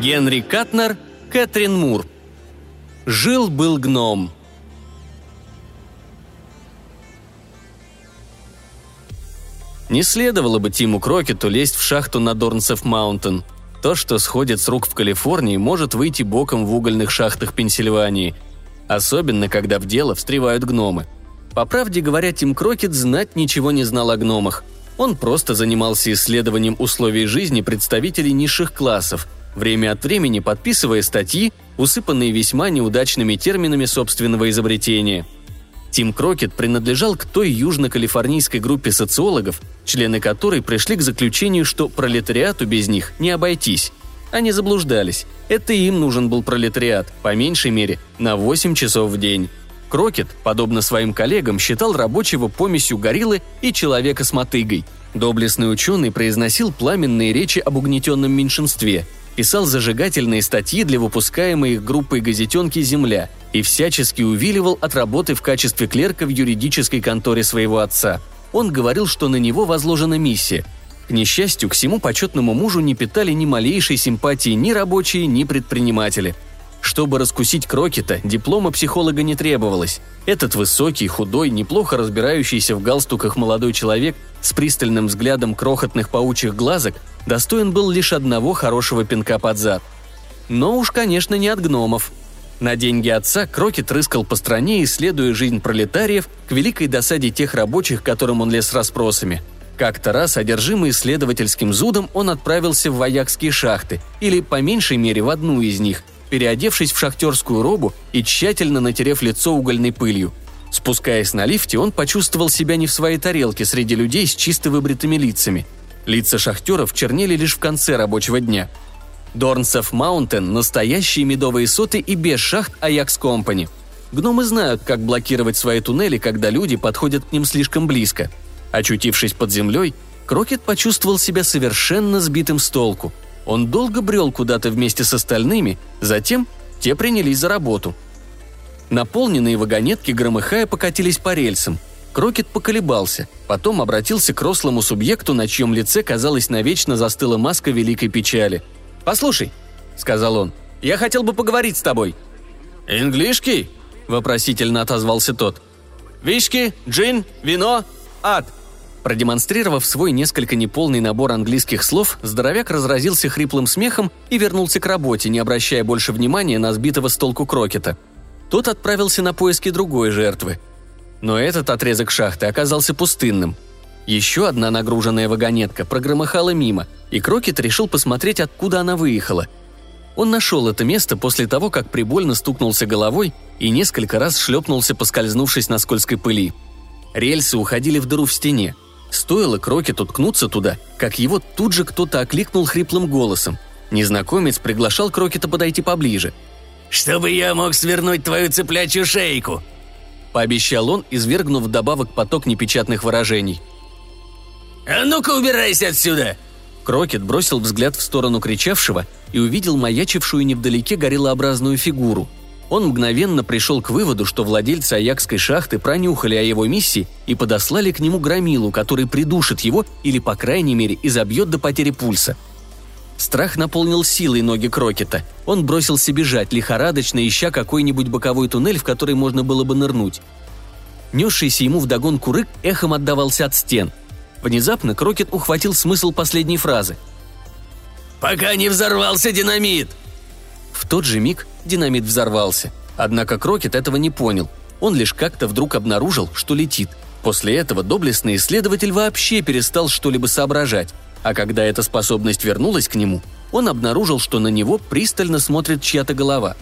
Генри Катнер, Кэтрин Мур. Жил-был гном. Не следовало бы Тиму Крокету лезть в шахту на Дорнсев Маунтен. То, что сходит с рук в Калифорнии, может выйти боком в угольных шахтах Пенсильвании. Особенно, когда в дело встревают гномы. По правде говоря, Тим Крокет знать ничего не знал о гномах. Он просто занимался исследованием условий жизни представителей низших классов, время от времени подписывая статьи, усыпанные весьма неудачными терминами собственного изобретения – Тим Крокет принадлежал к той южно-калифорнийской группе социологов, члены которой пришли к заключению, что пролетариату без них не обойтись. Они заблуждались. Это им нужен был пролетариат, по меньшей мере, на 8 часов в день. Крокет, подобно своим коллегам, считал рабочего помесью гориллы и человека с мотыгой. Доблестный ученый произносил пламенные речи об угнетенном меньшинстве – писал зажигательные статьи для выпускаемой их группой газетенки «Земля» и всячески увиливал от работы в качестве клерка в юридической конторе своего отца. Он говорил, что на него возложена миссия. К несчастью, к всему почетному мужу не питали ни малейшей симпатии ни рабочие, ни предприниматели – чтобы раскусить Крокета, диплома психолога не требовалось. Этот высокий, худой, неплохо разбирающийся в галстуках молодой человек с пристальным взглядом крохотных паучьих глазок достоин был лишь одного хорошего пинка под зад. Но уж, конечно, не от гномов. На деньги отца Крокет рыскал по стране, исследуя жизнь пролетариев к великой досаде тех рабочих, которым он лез с расспросами. Как-то раз, одержимый исследовательским зудом, он отправился в воякские шахты, или, по меньшей мере, в одну из них – переодевшись в шахтерскую робу и тщательно натерев лицо угольной пылью. Спускаясь на лифте, он почувствовал себя не в своей тарелке среди людей с чисто выбритыми лицами. Лица шахтеров чернели лишь в конце рабочего дня. Дорнсов Маунтен – настоящие медовые соты и без шахт Аякс Компани. Гномы знают, как блокировать свои туннели, когда люди подходят к ним слишком близко. Очутившись под землей, Крокет почувствовал себя совершенно сбитым с толку – он долго брел куда-то вместе с остальными, затем те принялись за работу. Наполненные вагонетки, громыхая, покатились по рельсам. Крокет поколебался, потом обратился к рослому субъекту, на чьем лице, казалось, навечно застыла маска великой печали. «Послушай», — сказал он, — «я хотел бы поговорить с тобой». «Инглишки?» — вопросительно отозвался тот. «Виски, джин, вино, ад», Продемонстрировав свой несколько неполный набор английских слов, здоровяк разразился хриплым смехом и вернулся к работе, не обращая больше внимания на сбитого с толку крокета. Тот отправился на поиски другой жертвы. Но этот отрезок шахты оказался пустынным. Еще одна нагруженная вагонетка прогромыхала мимо, и Крокет решил посмотреть, откуда она выехала. Он нашел это место после того, как прибольно стукнулся головой и несколько раз шлепнулся, поскользнувшись на скользкой пыли. Рельсы уходили в дыру в стене – Стоило Крокету ткнуться туда, как его тут же кто-то окликнул хриплым голосом. Незнакомец приглашал Крокета подойти поближе. «Чтобы я мог свернуть твою цыплячью шейку!» Пообещал он, извергнув вдобавок поток непечатных выражений. «А ну-ка убирайся отсюда!» Крокет бросил взгляд в сторону кричавшего и увидел маячившую невдалеке гориллообразную фигуру – он мгновенно пришел к выводу, что владельцы Аякской шахты пронюхали о его миссии и подослали к нему громилу, который придушит его или, по крайней мере, изобьет до потери пульса. Страх наполнил силой ноги Крокета. Он бросился бежать, лихорадочно ища какой-нибудь боковой туннель, в который можно было бы нырнуть. Несшийся ему вдогонку рык эхом отдавался от стен. Внезапно Крокет ухватил смысл последней фразы. «Пока не взорвался динамит!» В тот же миг динамит взорвался. Однако Крокет этого не понял. Он лишь как-то вдруг обнаружил, что летит. После этого доблестный исследователь вообще перестал что-либо соображать. А когда эта способность вернулась к нему, он обнаружил, что на него пристально смотрит чья-то голова.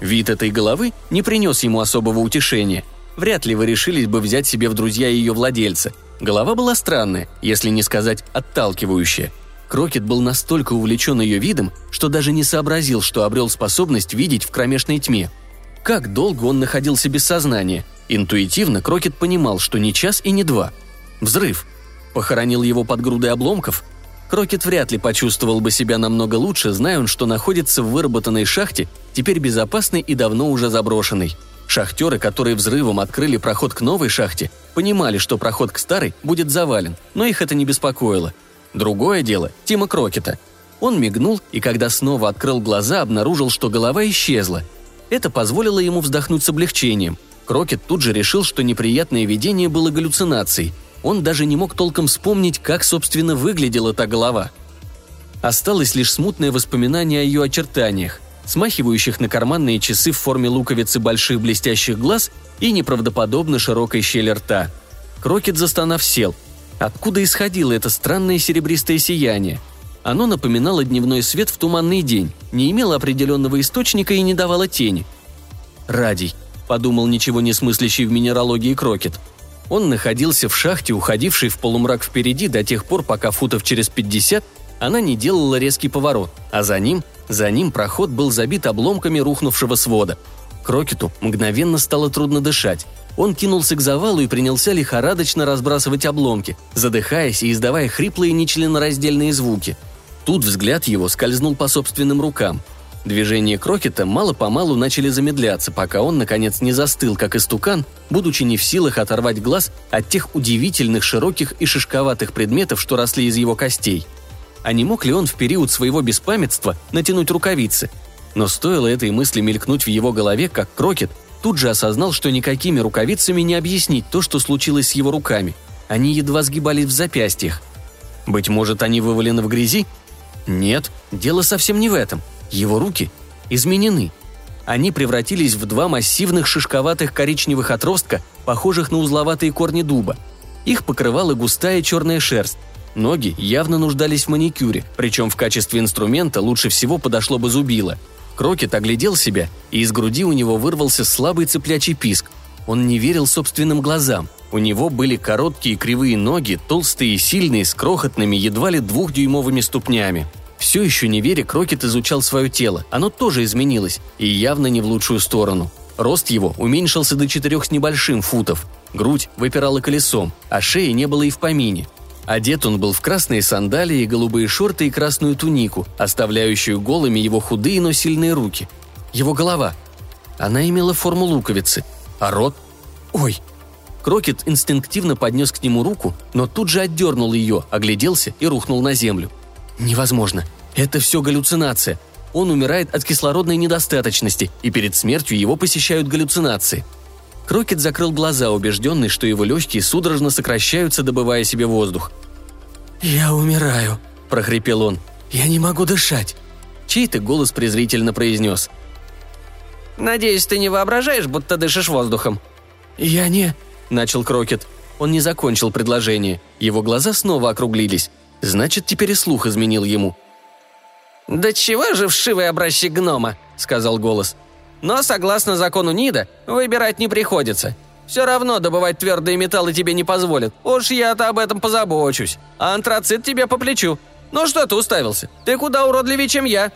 Вид этой головы не принес ему особого утешения. Вряд ли вы решились бы взять себе в друзья ее владельца. Голова была странная, если не сказать отталкивающая. Крокет был настолько увлечен ее видом, что даже не сообразил, что обрел способность видеть в кромешной тьме. Как долго он находился без сознания? Интуитивно Крокет понимал, что не час и не два. Взрыв. Похоронил его под грудой обломков? Крокет вряд ли почувствовал бы себя намного лучше, зная он, что находится в выработанной шахте, теперь безопасной и давно уже заброшенной. Шахтеры, которые взрывом открыли проход к новой шахте, понимали, что проход к старой будет завален, но их это не беспокоило – Другое дело – Тима Крокета. Он мигнул, и когда снова открыл глаза, обнаружил, что голова исчезла. Это позволило ему вздохнуть с облегчением. Крокет тут же решил, что неприятное видение было галлюцинацией. Он даже не мог толком вспомнить, как, собственно, выглядела та голова. Осталось лишь смутное воспоминание о ее очертаниях, смахивающих на карманные часы в форме луковицы больших блестящих глаз и неправдоподобно широкой щели рта. Крокет застонав сел. Откуда исходило это странное серебристое сияние? Оно напоминало дневной свет в туманный день, не имело определенного источника и не давало тени. «Радий», — подумал ничего не смыслящий в минералогии Крокет. Он находился в шахте, уходившей в полумрак впереди до тех пор, пока футов через 50 она не делала резкий поворот, а за ним, за ним проход был забит обломками рухнувшего свода. Крокету мгновенно стало трудно дышать. Он кинулся к завалу и принялся лихорадочно разбрасывать обломки, задыхаясь и издавая хриплые нечленораздельные звуки – Тут взгляд его скользнул по собственным рукам. Движения Крокета мало-помалу начали замедляться, пока он, наконец, не застыл, как истукан, будучи не в силах оторвать глаз от тех удивительных широких и шишковатых предметов, что росли из его костей. А не мог ли он в период своего беспамятства натянуть рукавицы? Но стоило этой мысли мелькнуть в его голове, как Крокет тут же осознал, что никакими рукавицами не объяснить то, что случилось с его руками. Они едва сгибались в запястьях. Быть может, они вывалены в грязи, нет, дело совсем не в этом. Его руки изменены. Они превратились в два массивных шишковатых коричневых отростка, похожих на узловатые корни дуба. Их покрывала густая черная шерсть. Ноги явно нуждались в маникюре, причем в качестве инструмента лучше всего подошло бы зубило. Крокет оглядел себя, и из груди у него вырвался слабый цыплячий писк. Он не верил собственным глазам. У него были короткие кривые ноги, толстые и сильные, с крохотными, едва ли двухдюймовыми ступнями. Все еще не веря, Крокет изучал свое тело. Оно тоже изменилось, и явно не в лучшую сторону. Рост его уменьшился до четырех с небольшим футов. Грудь выпирала колесом, а шеи не было и в помине. Одет он был в красные сандалии, голубые шорты и красную тунику, оставляющую голыми его худые, но сильные руки. Его голова. Она имела форму луковицы. А рот? Ой, Крокет инстинктивно поднес к нему руку, но тут же отдернул ее, огляделся и рухнул на землю. «Невозможно. Это все галлюцинация. Он умирает от кислородной недостаточности, и перед смертью его посещают галлюцинации». Крокет закрыл глаза, убежденный, что его легкие судорожно сокращаются, добывая себе воздух. «Я умираю», – прохрипел он. «Я не могу дышать». Чей-то голос презрительно произнес. «Надеюсь, ты не воображаешь, будто дышишь воздухом?» «Я не...» – начал Крокет. Он не закончил предложение. Его глаза снова округлились. Значит, теперь и слух изменил ему. «Да чего же вшивый образчик гнома?» – сказал голос. «Но, согласно закону Нида, выбирать не приходится. Все равно добывать твердые металлы тебе не позволят. Уж я-то об этом позабочусь. А антрацит тебе по плечу. Ну что ты уставился? Ты куда уродливее, чем я?»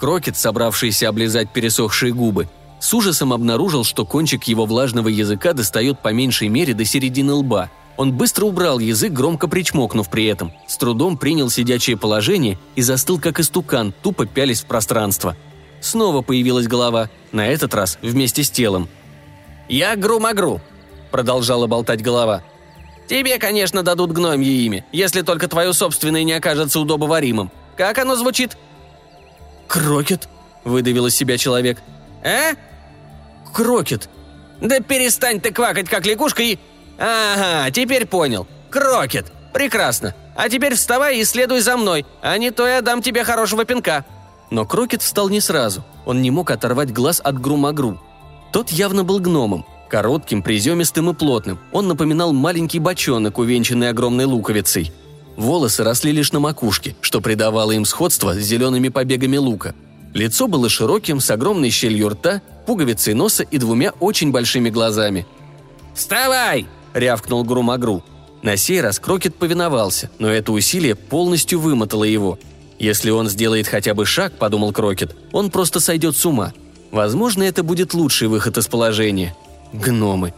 Крокет, собравшийся облизать пересохшие губы, с ужасом обнаружил, что кончик его влажного языка достает по меньшей мере до середины лба. Он быстро убрал язык, громко причмокнув при этом, с трудом принял сидячее положение и застыл как истукан, тупо пялись в пространство. Снова появилась голова, на этот раз вместе с телом. «Я Гру-Магру», — продолжала болтать голова. «Тебе, конечно, дадут гномье имя, если только твое собственное не окажется удобоваримым. Как оно звучит?» «Крокет», — выдавил из себя человек. «А?» Крокет!» «Да перестань ты квакать, как лягушка и...» «Ага, теперь понял. Крокет. Прекрасно. А теперь вставай и следуй за мной, а не то я дам тебе хорошего пинка». Но Крокет встал не сразу. Он не мог оторвать глаз от Грумагру. Тот явно был гномом. Коротким, приземистым и плотным. Он напоминал маленький бочонок, увенчанный огромной луковицей. Волосы росли лишь на макушке, что придавало им сходство с зелеными побегами лука. Лицо было широким, с огромной щелью рта, пуговицей носа и двумя очень большими глазами. «Вставай!» – рявкнул Грумагру. На сей раз Крокет повиновался, но это усилие полностью вымотало его. Если он сделает хотя бы шаг, подумал Крокет, он просто сойдет с ума. Возможно, это будет лучший выход из положения. Гномы.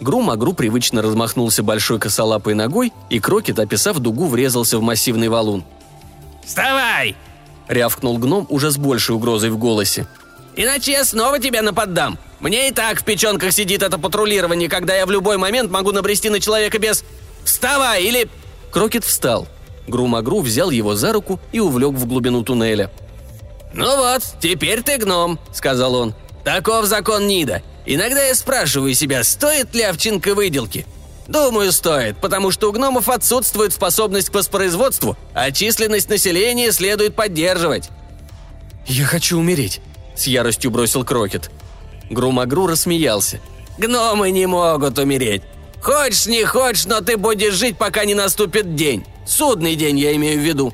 Грумагру привычно размахнулся большой косолапой ногой, и Крокет, описав дугу, врезался в массивный валун. «Вставай!» – рявкнул гном уже с большей угрозой в голосе. «Иначе я снова тебя наподдам. Мне и так в печенках сидит это патрулирование, когда я в любой момент могу набрести на человека без... Вставай или...» Крокет встал. Грумагру взял его за руку и увлек в глубину туннеля. «Ну вот, теперь ты гном», — сказал он. «Таков закон Нида. Иногда я спрашиваю себя, стоит ли овчинка выделки. Думаю, стоит, потому что у гномов отсутствует способность к воспроизводству, а численность населения следует поддерживать». «Я хочу умереть», — с яростью бросил Крокет. Грумагру рассмеялся. «Гномы не могут умереть. Хочешь, не хочешь, но ты будешь жить, пока не наступит день. Судный день, я имею в виду».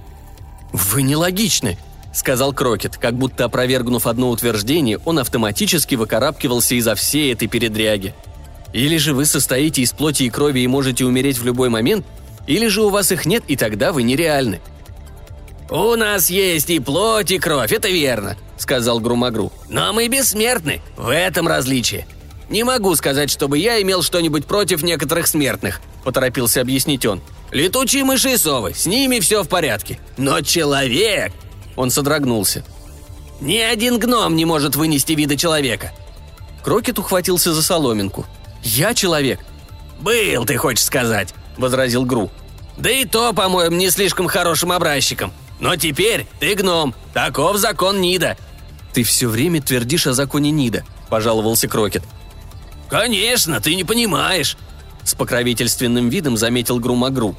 «Вы нелогичны», — сказал Крокет, как будто опровергнув одно утверждение, он автоматически выкарабкивался изо всей этой передряги. «Или же вы состоите из плоти и крови и можете умереть в любой момент, или же у вас их нет, и тогда вы нереальны». «У нас есть и плоть, и кровь, это верно», — сказал Грумагру. «Но мы бессмертны, в этом различие. Не могу сказать, чтобы я имел что-нибудь против некоторых смертных», — поторопился объяснить он. «Летучие мыши и совы, с ними все в порядке. Но человек...» Он содрогнулся. «Ни один гном не может вынести вида человека». Крокет ухватился за соломинку. «Я человек». «Был, ты хочешь сказать», — возразил Гру. «Да и то, по-моему, не слишком хорошим образчиком. Но теперь ты гном. Таков закон Нида». «Ты все время твердишь о законе Нида», – пожаловался Крокет. «Конечно, ты не понимаешь», – с покровительственным видом заметил Грумагру.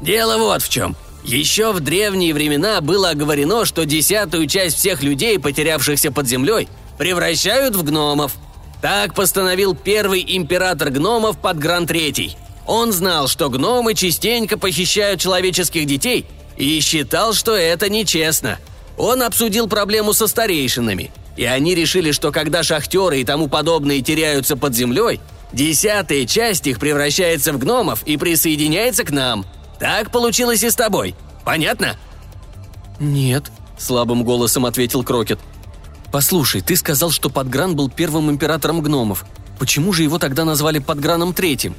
«Дело вот в чем. Еще в древние времена было оговорено, что десятую часть всех людей, потерявшихся под землей, превращают в гномов. Так постановил первый император гномов под Гран Третий. Он знал, что гномы частенько похищают человеческих детей и считал, что это нечестно. Он обсудил проблему со старейшинами, и они решили, что когда шахтеры и тому подобные теряются под землей, десятая часть их превращается в гномов и присоединяется к нам – так получилось и с тобой. Понятно?» «Нет», — слабым голосом ответил Крокет. «Послушай, ты сказал, что Подгран был первым императором гномов. Почему же его тогда назвали Подграном Третьим?»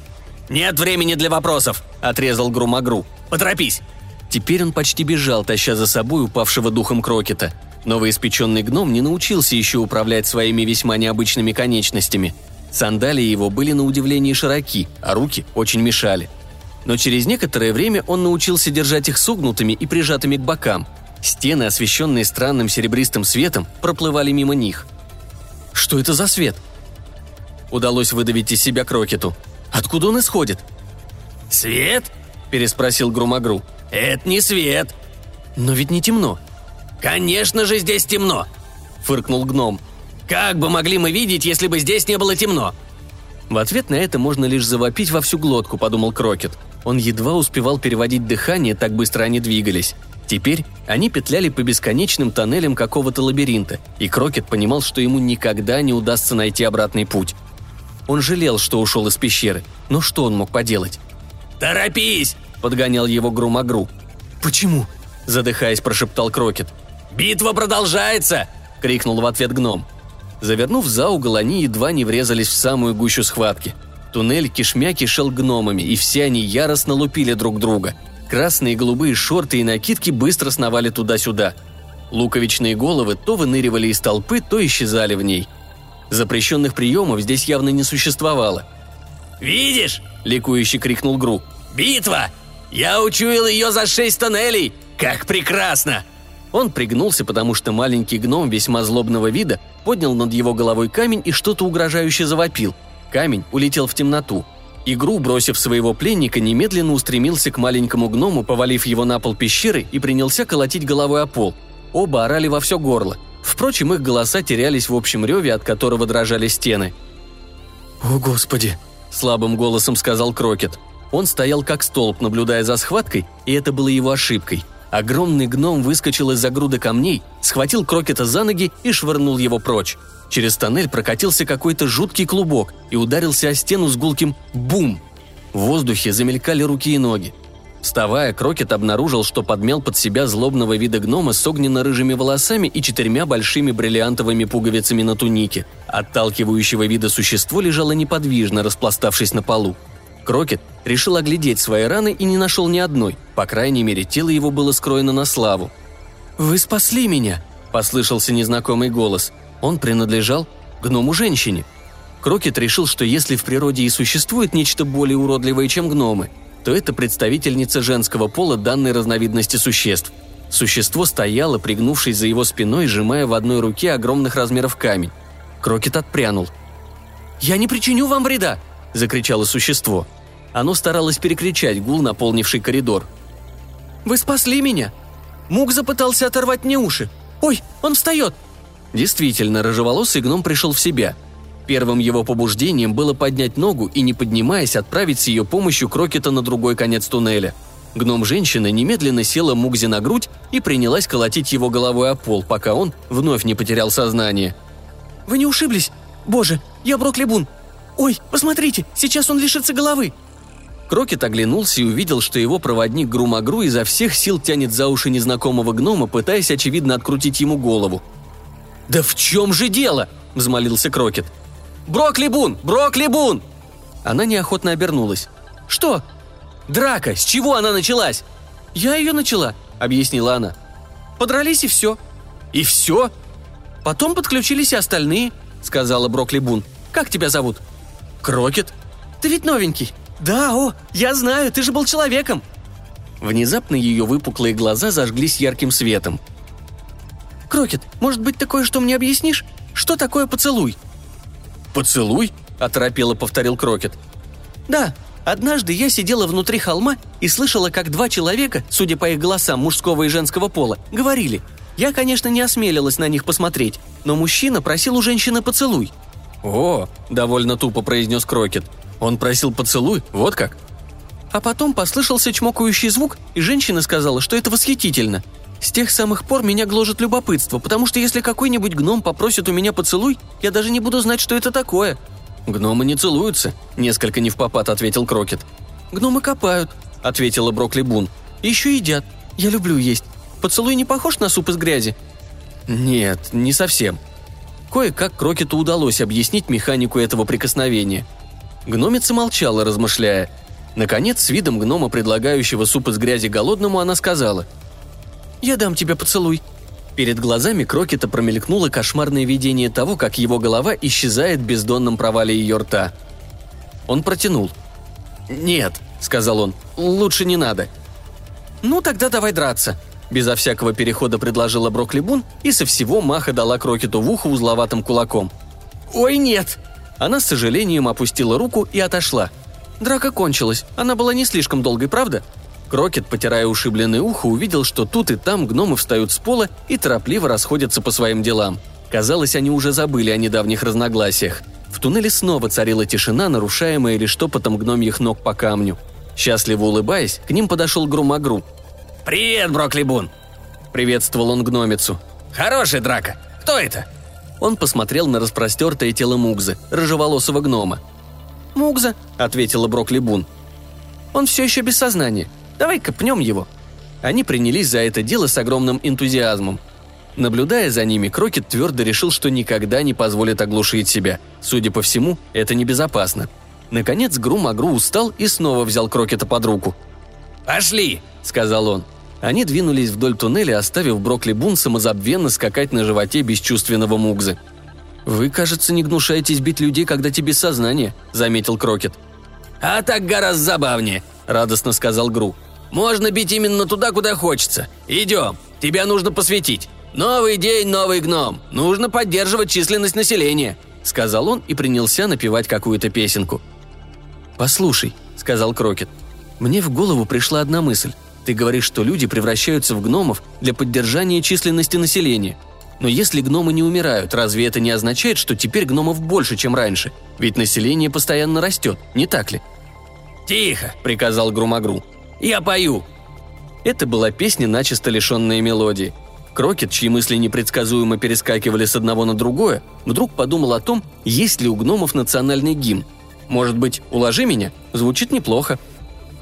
«Нет времени для вопросов», — отрезал Грумагру. «Поторопись!» Теперь он почти бежал, таща за собой упавшего духом Крокета. Новоиспеченный гном не научился еще управлять своими весьма необычными конечностями. Сандалии его были на удивление широки, а руки очень мешали но через некоторое время он научился держать их согнутыми и прижатыми к бокам. Стены, освещенные странным серебристым светом, проплывали мимо них. «Что это за свет?» Удалось выдавить из себя Крокету. «Откуда он исходит?» «Свет?» – переспросил Грумагру. «Это не свет». «Но ведь не темно». «Конечно же здесь темно!» – фыркнул гном. «Как бы могли мы видеть, если бы здесь не было темно?» В ответ на это можно лишь завопить во всю глотку, подумал Крокет – он едва успевал переводить дыхание, так быстро они двигались. Теперь они петляли по бесконечным тоннелям какого-то лабиринта, и Крокет понимал, что ему никогда не удастся найти обратный путь. Он жалел, что ушел из пещеры, но что он мог поделать? «Торопись!» – подгонял его Грумагру. «Почему?» – задыхаясь, прошептал Крокет. «Битва продолжается!» – крикнул в ответ гном. Завернув за угол, они едва не врезались в самую гущу схватки – Туннель кишмя кишел гномами, и все они яростно лупили друг друга. Красные и голубые шорты и накидки быстро сновали туда-сюда. Луковичные головы то выныривали из толпы, то исчезали в ней. Запрещенных приемов здесь явно не существовало. «Видишь?» – ликующе крикнул Гру. «Битва! Я учуял ее за шесть тоннелей! Как прекрасно!» Он пригнулся, потому что маленький гном весьма злобного вида поднял над его головой камень и что-то угрожающе завопил – Камень улетел в темноту. Игру, бросив своего пленника, немедленно устремился к маленькому гному, повалив его на пол пещеры и принялся колотить головой о пол. Оба орали во все горло. Впрочем, их голоса терялись в общем реве, от которого дрожали стены. «О, Господи!» – слабым голосом сказал Крокет. Он стоял как столб, наблюдая за схваткой, и это было его ошибкой. Огромный гном выскочил из-за груды камней, схватил Крокета за ноги и швырнул его прочь. Через тоннель прокатился какой-то жуткий клубок и ударился о стену с гулким «бум». В воздухе замелькали руки и ноги. Вставая, Крокет обнаружил, что подмял под себя злобного вида гнома с огненно-рыжими волосами и четырьмя большими бриллиантовыми пуговицами на тунике. Отталкивающего вида существо лежало неподвижно, распластавшись на полу. Крокет решил оглядеть свои раны и не нашел ни одной. По крайней мере, тело его было скроено на славу. «Вы спасли меня!» – послышался незнакомый голос – он принадлежал гному-женщине. Крокет решил, что если в природе и существует нечто более уродливое, чем гномы, что это представительница женского пола данной разновидности существ. Существо стояло, пригнувшись за его спиной, сжимая в одной руке огромных размеров камень. Крокет отпрянул. «Я не причиню вам вреда!» – закричало существо. Оно старалось перекричать гул, наполнивший коридор. «Вы спасли меня!» Мук запытался оторвать мне уши. «Ой, он встает!» Действительно, рыжеволосый гном пришел в себя. Первым его побуждением было поднять ногу и, не поднимаясь, отправить с ее помощью Крокета на другой конец туннеля. Гном-женщина немедленно села Мукзе на грудь и принялась колотить его головой о пол, пока он вновь не потерял сознание. «Вы не ушиблись? Боже, я Броклибун! Ой, посмотрите, сейчас он лишится головы!» Крокет оглянулся и увидел, что его проводник Грумагру изо всех сил тянет за уши незнакомого гнома, пытаясь, очевидно, открутить ему голову. «Да в чем же дело?» – взмолился Крокет. «Броклибун! Броклибун!» Она неохотно обернулась. «Что?» «Драка! С чего она началась?» «Я ее начала», — объяснила она. «Подрались и все». «И все?» «Потом подключились и остальные», — сказала Брокли Бун. «Как тебя зовут?» «Крокет». «Ты ведь новенький». «Да, о, я знаю, ты же был человеком». Внезапно ее выпуклые глаза зажглись ярким светом. «Крокет, может быть, такое, что мне объяснишь? Что такое поцелуй?» «Поцелуй?» – оторопело повторил Крокет. «Да, однажды я сидела внутри холма и слышала, как два человека, судя по их голосам мужского и женского пола, говорили. Я, конечно, не осмелилась на них посмотреть, но мужчина просил у женщины поцелуй». «О!» – довольно тупо произнес Крокет. «Он просил поцелуй? Вот как?» А потом послышался чмокающий звук, и женщина сказала, что это восхитительно – с тех самых пор меня гложет любопытство, потому что если какой-нибудь гном попросит у меня поцелуй, я даже не буду знать, что это такое». «Гномы не целуются», — несколько не в попад ответил Крокет. «Гномы копают», — ответила Брокли Бун. «Еще едят. Я люблю есть. Поцелуй не похож на суп из грязи?» «Нет, не совсем». Кое-как Крокету удалось объяснить механику этого прикосновения. Гномица молчала, размышляя. Наконец, с видом гнома, предлагающего суп из грязи голодному, она сказала — я дам тебе поцелуй». Перед глазами Крокета промелькнуло кошмарное видение того, как его голова исчезает в бездонном провале ее рта. Он протянул. «Нет», — сказал он, — «лучше не надо». «Ну, тогда давай драться», — безо всякого перехода предложила Брокли Бун и со всего маха дала Крокету в ухо узловатым кулаком. «Ой, нет!» Она с сожалением опустила руку и отошла. Драка кончилась. Она была не слишком долгой, правда? Крокет, потирая ушибленное ухо, увидел, что тут и там гномы встают с пола и торопливо расходятся по своим делам. Казалось, они уже забыли о недавних разногласиях. В туннеле снова царила тишина, нарушаемая лишь топотом гномьих ног по камню. Счастливо улыбаясь, к ним подошел Грумагру. «Привет, Броклибун!» – приветствовал он гномицу. «Хорошая драка! Кто это?» Он посмотрел на распростертое тело Мугзы, рыжеволосого гнома. «Мугза», — ответила Броклибун. «Он все еще без сознания. Давай-ка пнем его». Они принялись за это дело с огромным энтузиазмом. Наблюдая за ними, Крокет твердо решил, что никогда не позволит оглушить себя. Судя по всему, это небезопасно. Наконец Грум-Агру устал и снова взял Крокета под руку. «Пошли!» – сказал он. Они двинулись вдоль туннеля, оставив Брокли Бун самозабвенно скакать на животе бесчувственного Мугзы. «Вы, кажется, не гнушаетесь бить людей, когда тебе сознание», – заметил Крокет. «А так гораздо забавнее», – радостно сказал Гру. Можно бить именно туда, куда хочется. Идем. Тебя нужно посвятить. Новый день, новый гном. Нужно поддерживать численность населения», — сказал он и принялся напевать какую-то песенку. «Послушай», — сказал Крокет, — «мне в голову пришла одна мысль. Ты говоришь, что люди превращаются в гномов для поддержания численности населения. Но если гномы не умирают, разве это не означает, что теперь гномов больше, чем раньше? Ведь население постоянно растет, не так ли?» «Тихо!» – приказал Грумагру. Я пою!» Это была песня, начисто лишенная мелодии. Крокет, чьи мысли непредсказуемо перескакивали с одного на другое, вдруг подумал о том, есть ли у гномов национальный гимн. Может быть, «Уложи меня» звучит неплохо.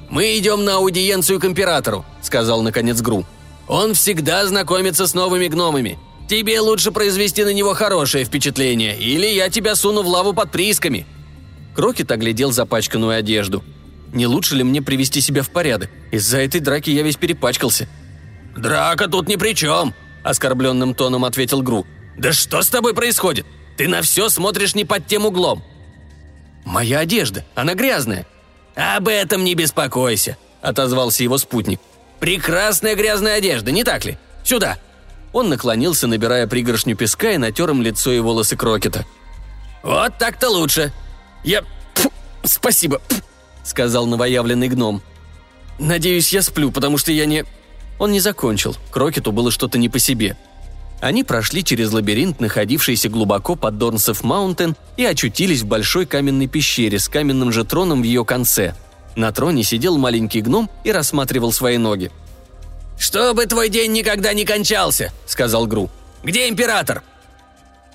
«Мы идем на аудиенцию к императору», — сказал наконец Гру. «Он всегда знакомится с новыми гномами. Тебе лучше произвести на него хорошее впечатление, или я тебя суну в лаву под приисками». Крокет оглядел запачканную одежду — не лучше ли мне привести себя в порядок? Из-за этой драки я весь перепачкался». «Драка тут ни при чем», — оскорбленным тоном ответил Гру. «Да что с тобой происходит? Ты на все смотришь не под тем углом». «Моя одежда, она грязная». «Об этом не беспокойся», — отозвался его спутник. «Прекрасная грязная одежда, не так ли? Сюда!» Он наклонился, набирая пригоршню песка и натер им лицо и волосы Крокета. «Вот так-то лучше!» «Я... Пф, спасибо!» сказал новоявленный гном. «Надеюсь, я сплю, потому что я не...» Он не закончил. Крокету было что-то не по себе. Они прошли через лабиринт, находившийся глубоко под Дорнсов Маунтен, и очутились в большой каменной пещере с каменным же троном в ее конце. На троне сидел маленький гном и рассматривал свои ноги. «Чтобы твой день никогда не кончался», — сказал Гру. «Где император?»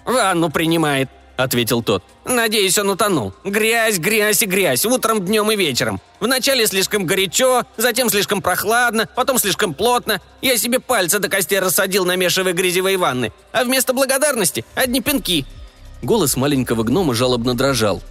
«Ванну принимает», — ответил тот. «Надеюсь, он утонул. Грязь, грязь и грязь, утром, днем и вечером. Вначале слишком горячо, затем слишком прохладно, потом слишком плотно. Я себе пальцы до костей рассадил, намешивая грязевые ванны. А вместо благодарности — одни пинки». Голос маленького гнома жалобно дрожал.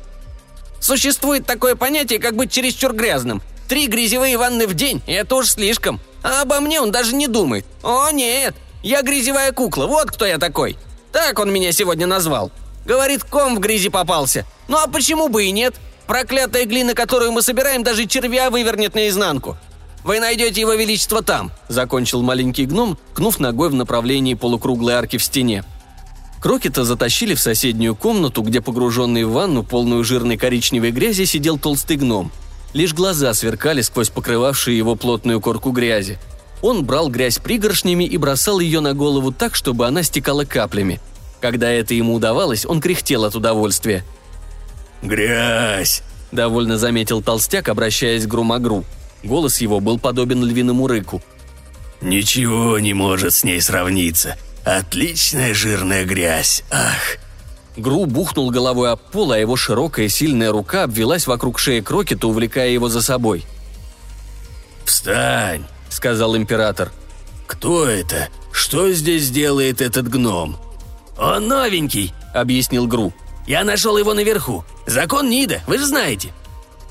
«Существует такое понятие, как быть чересчур грязным. Три грязевые ванны в день — это уж слишком. А обо мне он даже не думает. О, нет, я грязевая кукла, вот кто я такой. Так он меня сегодня назвал. Говорит, ком в грязи попался. Ну а почему бы и нет? Проклятая глина, которую мы собираем, даже червя вывернет наизнанку. Вы найдете его величество там», — закончил маленький гном, кнув ногой в направлении полукруглой арки в стене. Крокета затащили в соседнюю комнату, где погруженный в ванну, полную жирной коричневой грязи, сидел толстый гном. Лишь глаза сверкали сквозь покрывавшие его плотную корку грязи. Он брал грязь пригоршнями и бросал ее на голову так, чтобы она стекала каплями. Когда это ему удавалось, он кряхтел от удовольствия. «Грязь!» – довольно заметил толстяк, обращаясь к Грумагру. Голос его был подобен львиному рыку. «Ничего не может с ней сравниться. Отличная жирная грязь, ах!» Гру бухнул головой об пол, а его широкая сильная рука обвелась вокруг шеи Крокета, увлекая его за собой. «Встань!» – сказал император. «Кто это? Что здесь делает этот гном?» «Он новенький», — объяснил Гру. «Я нашел его наверху. Закон Нида, вы же знаете».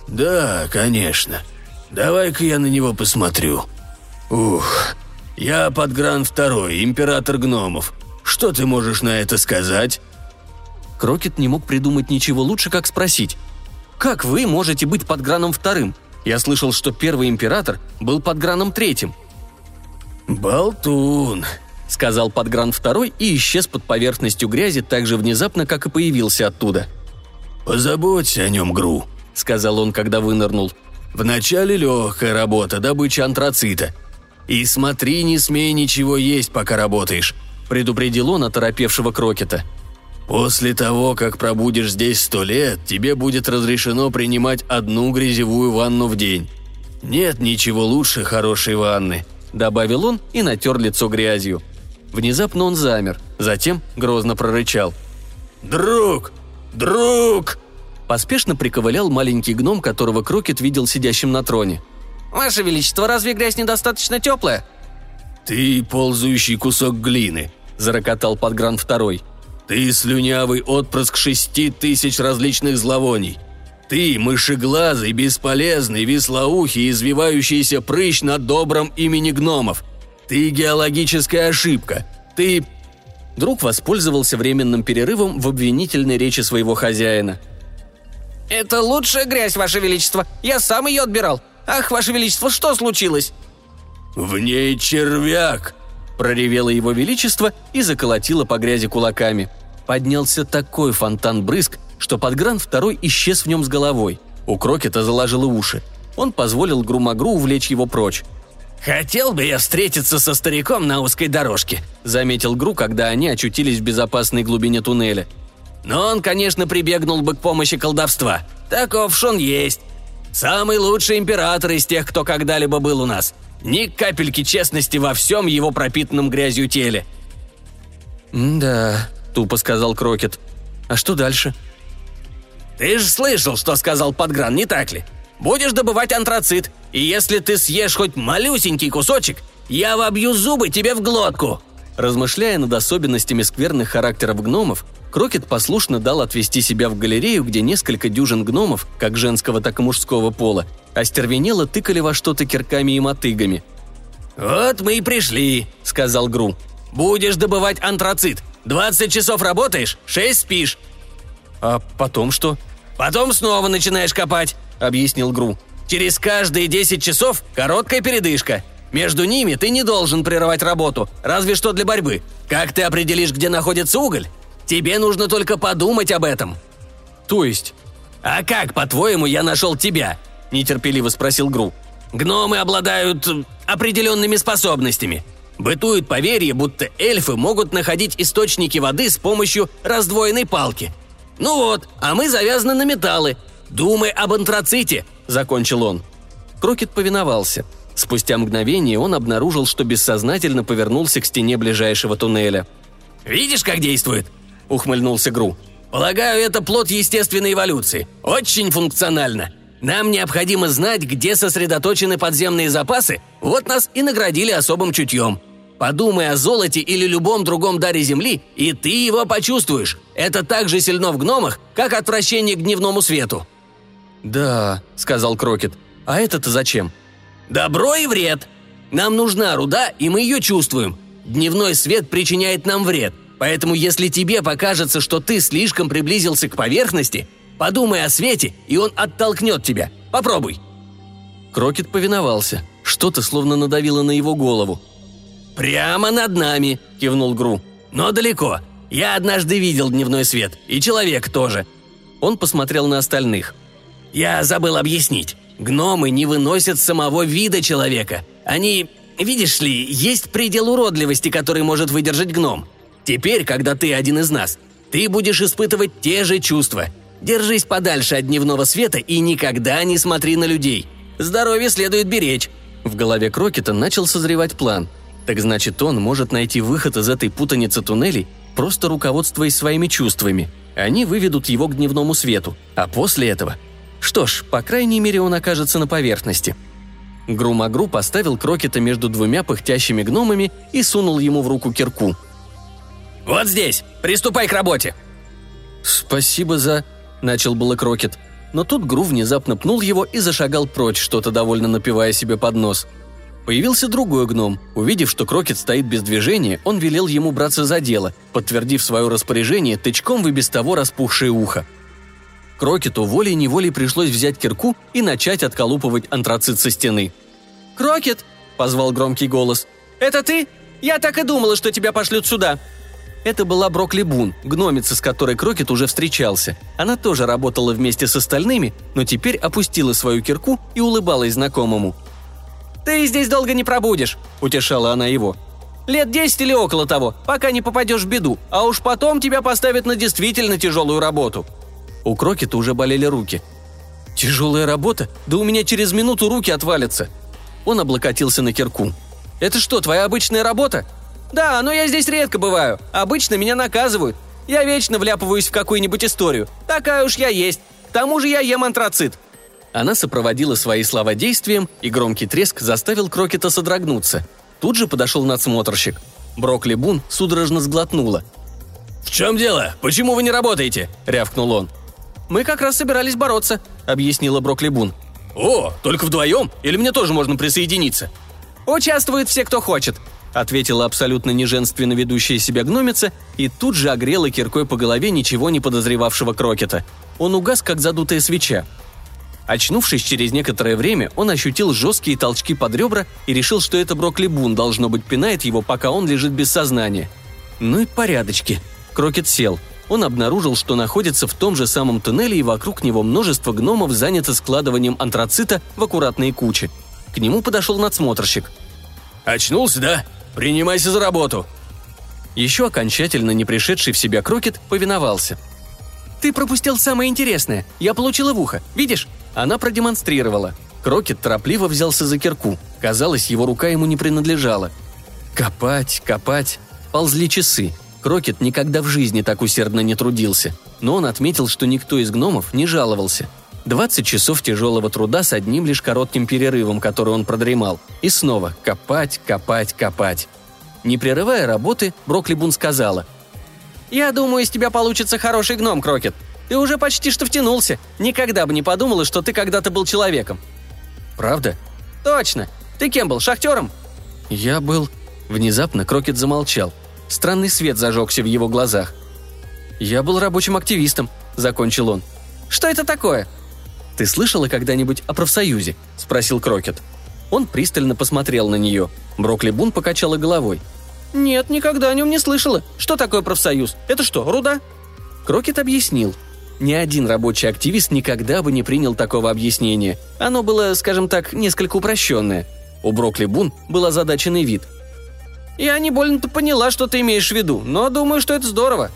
«Да, конечно. Давай-ка я на него посмотрю. Ух, я Подгран Второй, император гномов. Что ты можешь на это сказать?» Крокет не мог придумать ничего лучше, как спросить. «Как вы можете быть Подграном Вторым? Я слышал, что первый император был Подграном Третьим». «Болтун», — сказал Подгран второй и исчез под поверхностью грязи так же внезапно, как и появился оттуда. «Позаботься о нем, Гру», — сказал он, когда вынырнул. «Вначале легкая работа, добыча антрацита. И смотри, не смей ничего есть, пока работаешь», — предупредил он оторопевшего Крокета. «После того, как пробудешь здесь сто лет, тебе будет разрешено принимать одну грязевую ванну в день. Нет ничего лучше хорошей ванны», — добавил он и натер лицо грязью. Внезапно он замер, затем грозно прорычал. «Друг! Друг!» Поспешно приковылял маленький гном, которого Крокет видел сидящим на троне. «Ваше Величество, разве грязь недостаточно теплая?» «Ты ползающий кусок глины», – зарокотал Подгран второй. «Ты слюнявый отпрыск шести тысяч различных зловоний. Ты мышеглазый, бесполезный, веслоухий, извивающийся прыщ на добром имени гномов. Ты геологическая ошибка. Ты...» Друг воспользовался временным перерывом в обвинительной речи своего хозяина. «Это лучшая грязь, Ваше Величество. Я сам ее отбирал. Ах, Ваше Величество, что случилось?» «В ней червяк!» – проревело его величество и заколотило по грязи кулаками. Поднялся такой фонтан брызг, что подгран второй исчез в нем с головой. У Крокета заложило уши. Он позволил Грумагру увлечь его прочь. «Хотел бы я встретиться со стариком на узкой дорожке», — заметил Гру, когда они очутились в безопасной глубине туннеля. «Но он, конечно, прибегнул бы к помощи колдовства. Таков шон есть. Самый лучший император из тех, кто когда-либо был у нас. Ни капельки честности во всем его пропитанном грязью теле». «Да», — тупо сказал Крокет. «А что дальше?» «Ты же слышал, что сказал Подгран, не так ли? Будешь добывать антрацит, и если ты съешь хоть малюсенький кусочек, я вобью зубы тебе в глотку!» Размышляя над особенностями скверных характеров гномов, Крокет послушно дал отвести себя в галерею, где несколько дюжин гномов, как женского, так и мужского пола, остервенело тыкали во что-то кирками и мотыгами. «Вот мы и пришли», — сказал Гру. «Будешь добывать антрацит. Двадцать часов работаешь, шесть спишь». «А потом что?» «Потом снова начинаешь копать», — объяснил Гру. Через каждые 10 часов короткая передышка. Между ними ты не должен прерывать работу, разве что для борьбы. Как ты определишь, где находится уголь? Тебе нужно только подумать об этом». «То есть?» «А как, по-твоему, я нашел тебя?» – нетерпеливо спросил Гру. «Гномы обладают определенными способностями. Бытует поверье, будто эльфы могут находить источники воды с помощью раздвоенной палки. Ну вот, а мы завязаны на металлы. Думай об антраците», – закончил он. Крокет повиновался. Спустя мгновение он обнаружил, что бессознательно повернулся к стене ближайшего туннеля. «Видишь, как действует?» – ухмыльнулся Гру. «Полагаю, это плод естественной эволюции. Очень функционально. Нам необходимо знать, где сосредоточены подземные запасы, вот нас и наградили особым чутьем. Подумай о золоте или любом другом даре Земли, и ты его почувствуешь. Это так же сильно в гномах, как отвращение к дневному свету». «Да», — сказал Крокет. «А это-то зачем?» «Добро и вред. Нам нужна руда, и мы ее чувствуем. Дневной свет причиняет нам вред. Поэтому если тебе покажется, что ты слишком приблизился к поверхности, подумай о свете, и он оттолкнет тебя. Попробуй». Крокет повиновался. Что-то словно надавило на его голову. «Прямо над нами», – кивнул Гру. «Но далеко. Я однажды видел дневной свет, и человек тоже». Он посмотрел на остальных. «Я забыл объяснить. Гномы не выносят самого вида человека. Они, видишь ли, есть предел уродливости, который может выдержать гном. Теперь, когда ты один из нас, ты будешь испытывать те же чувства. Держись подальше от дневного света и никогда не смотри на людей. Здоровье следует беречь». В голове Крокета начал созревать план – так значит, он может найти выход из этой путаницы туннелей, просто руководствуясь своими чувствами. Они выведут его к дневному свету, а после этого... Что ж, по крайней мере, он окажется на поверхности. Грумагру поставил Крокета между двумя пыхтящими гномами и сунул ему в руку кирку. «Вот здесь! Приступай к работе!» «Спасибо за...» – начал было Крокет. Но тут Гру внезапно пнул его и зашагал прочь, что-то довольно напевая себе под нос – Появился другой гном. Увидев, что Крокет стоит без движения, он велел ему браться за дело, подтвердив свое распоряжение тычком в и без того распухшее ухо. Крокету волей-неволей пришлось взять кирку и начать отколупывать антрацит со стены. «Крокет!» – позвал громкий голос. «Это ты? Я так и думала, что тебя пошлют сюда!» Это была Брокли Бун, гномица, с которой Крокет уже встречался. Она тоже работала вместе с остальными, но теперь опустила свою кирку и улыбалась знакомому – «Ты здесь долго не пробудешь», – утешала она его. «Лет десять или около того, пока не попадешь в беду, а уж потом тебя поставят на действительно тяжелую работу». У Крокета уже болели руки. «Тяжелая работа? Да у меня через минуту руки отвалятся». Он облокотился на кирку. «Это что, твоя обычная работа?» «Да, но я здесь редко бываю. Обычно меня наказывают. Я вечно вляпываюсь в какую-нибудь историю. Такая уж я есть. К тому же я ем антрацит. Она сопроводила свои слова действием, и громкий треск заставил Крокета содрогнуться. Тут же подошел надсмотрщик. Брокли Бун судорожно сглотнула. «В чем дело? Почему вы не работаете?» – рявкнул он. «Мы как раз собирались бороться», – объяснила Брокли Бун. «О, только вдвоем? Или мне тоже можно присоединиться?» «Участвуют все, кто хочет», — ответила абсолютно неженственно ведущая себя гномица и тут же огрела киркой по голове ничего не подозревавшего Крокета. Он угас, как задутая свеча. Очнувшись через некоторое время, он ощутил жесткие толчки под ребра и решил, что это Брокли Бун, должно быть, пинает его, пока он лежит без сознания. Ну и порядочки. Крокет сел. Он обнаружил, что находится в том же самом туннеле, и вокруг него множество гномов занято складыванием антрацита в аккуратные кучи. К нему подошел надсмотрщик. «Очнулся, да? Принимайся за работу!» Еще окончательно не пришедший в себя Крокет повиновался. «Ты пропустил самое интересное. Я получила в ухо. Видишь? Она продемонстрировала. Крокет торопливо взялся за кирку. Казалось, его рука ему не принадлежала. Копать, копать. Ползли часы. Крокет никогда в жизни так усердно не трудился. Но он отметил, что никто из гномов не жаловался. 20 часов тяжелого труда с одним лишь коротким перерывом, который он продремал. И снова копать, копать, копать. Не прерывая работы, Броклибун сказала. «Я думаю, из тебя получится хороший гном, Крокет. Ты уже почти что втянулся. Никогда бы не подумала, что ты когда-то был человеком». «Правда?» «Точно. Ты кем был, шахтером?» «Я был...» Внезапно Крокет замолчал. Странный свет зажегся в его глазах. «Я был рабочим активистом», — закончил он. «Что это такое?» «Ты слышала когда-нибудь о профсоюзе?» – спросил Крокет. Он пристально посмотрел на нее. Брокли Бун покачала головой. «Нет, никогда о нем не слышала. Что такое профсоюз? Это что, руда?» Крокет объяснил. Ни один рабочий активист никогда бы не принял такого объяснения. Оно было, скажем так, несколько упрощенное. У Брокли Бун был озадаченный вид. «Я не больно-то поняла, что ты имеешь в виду, но думаю, что это здорово».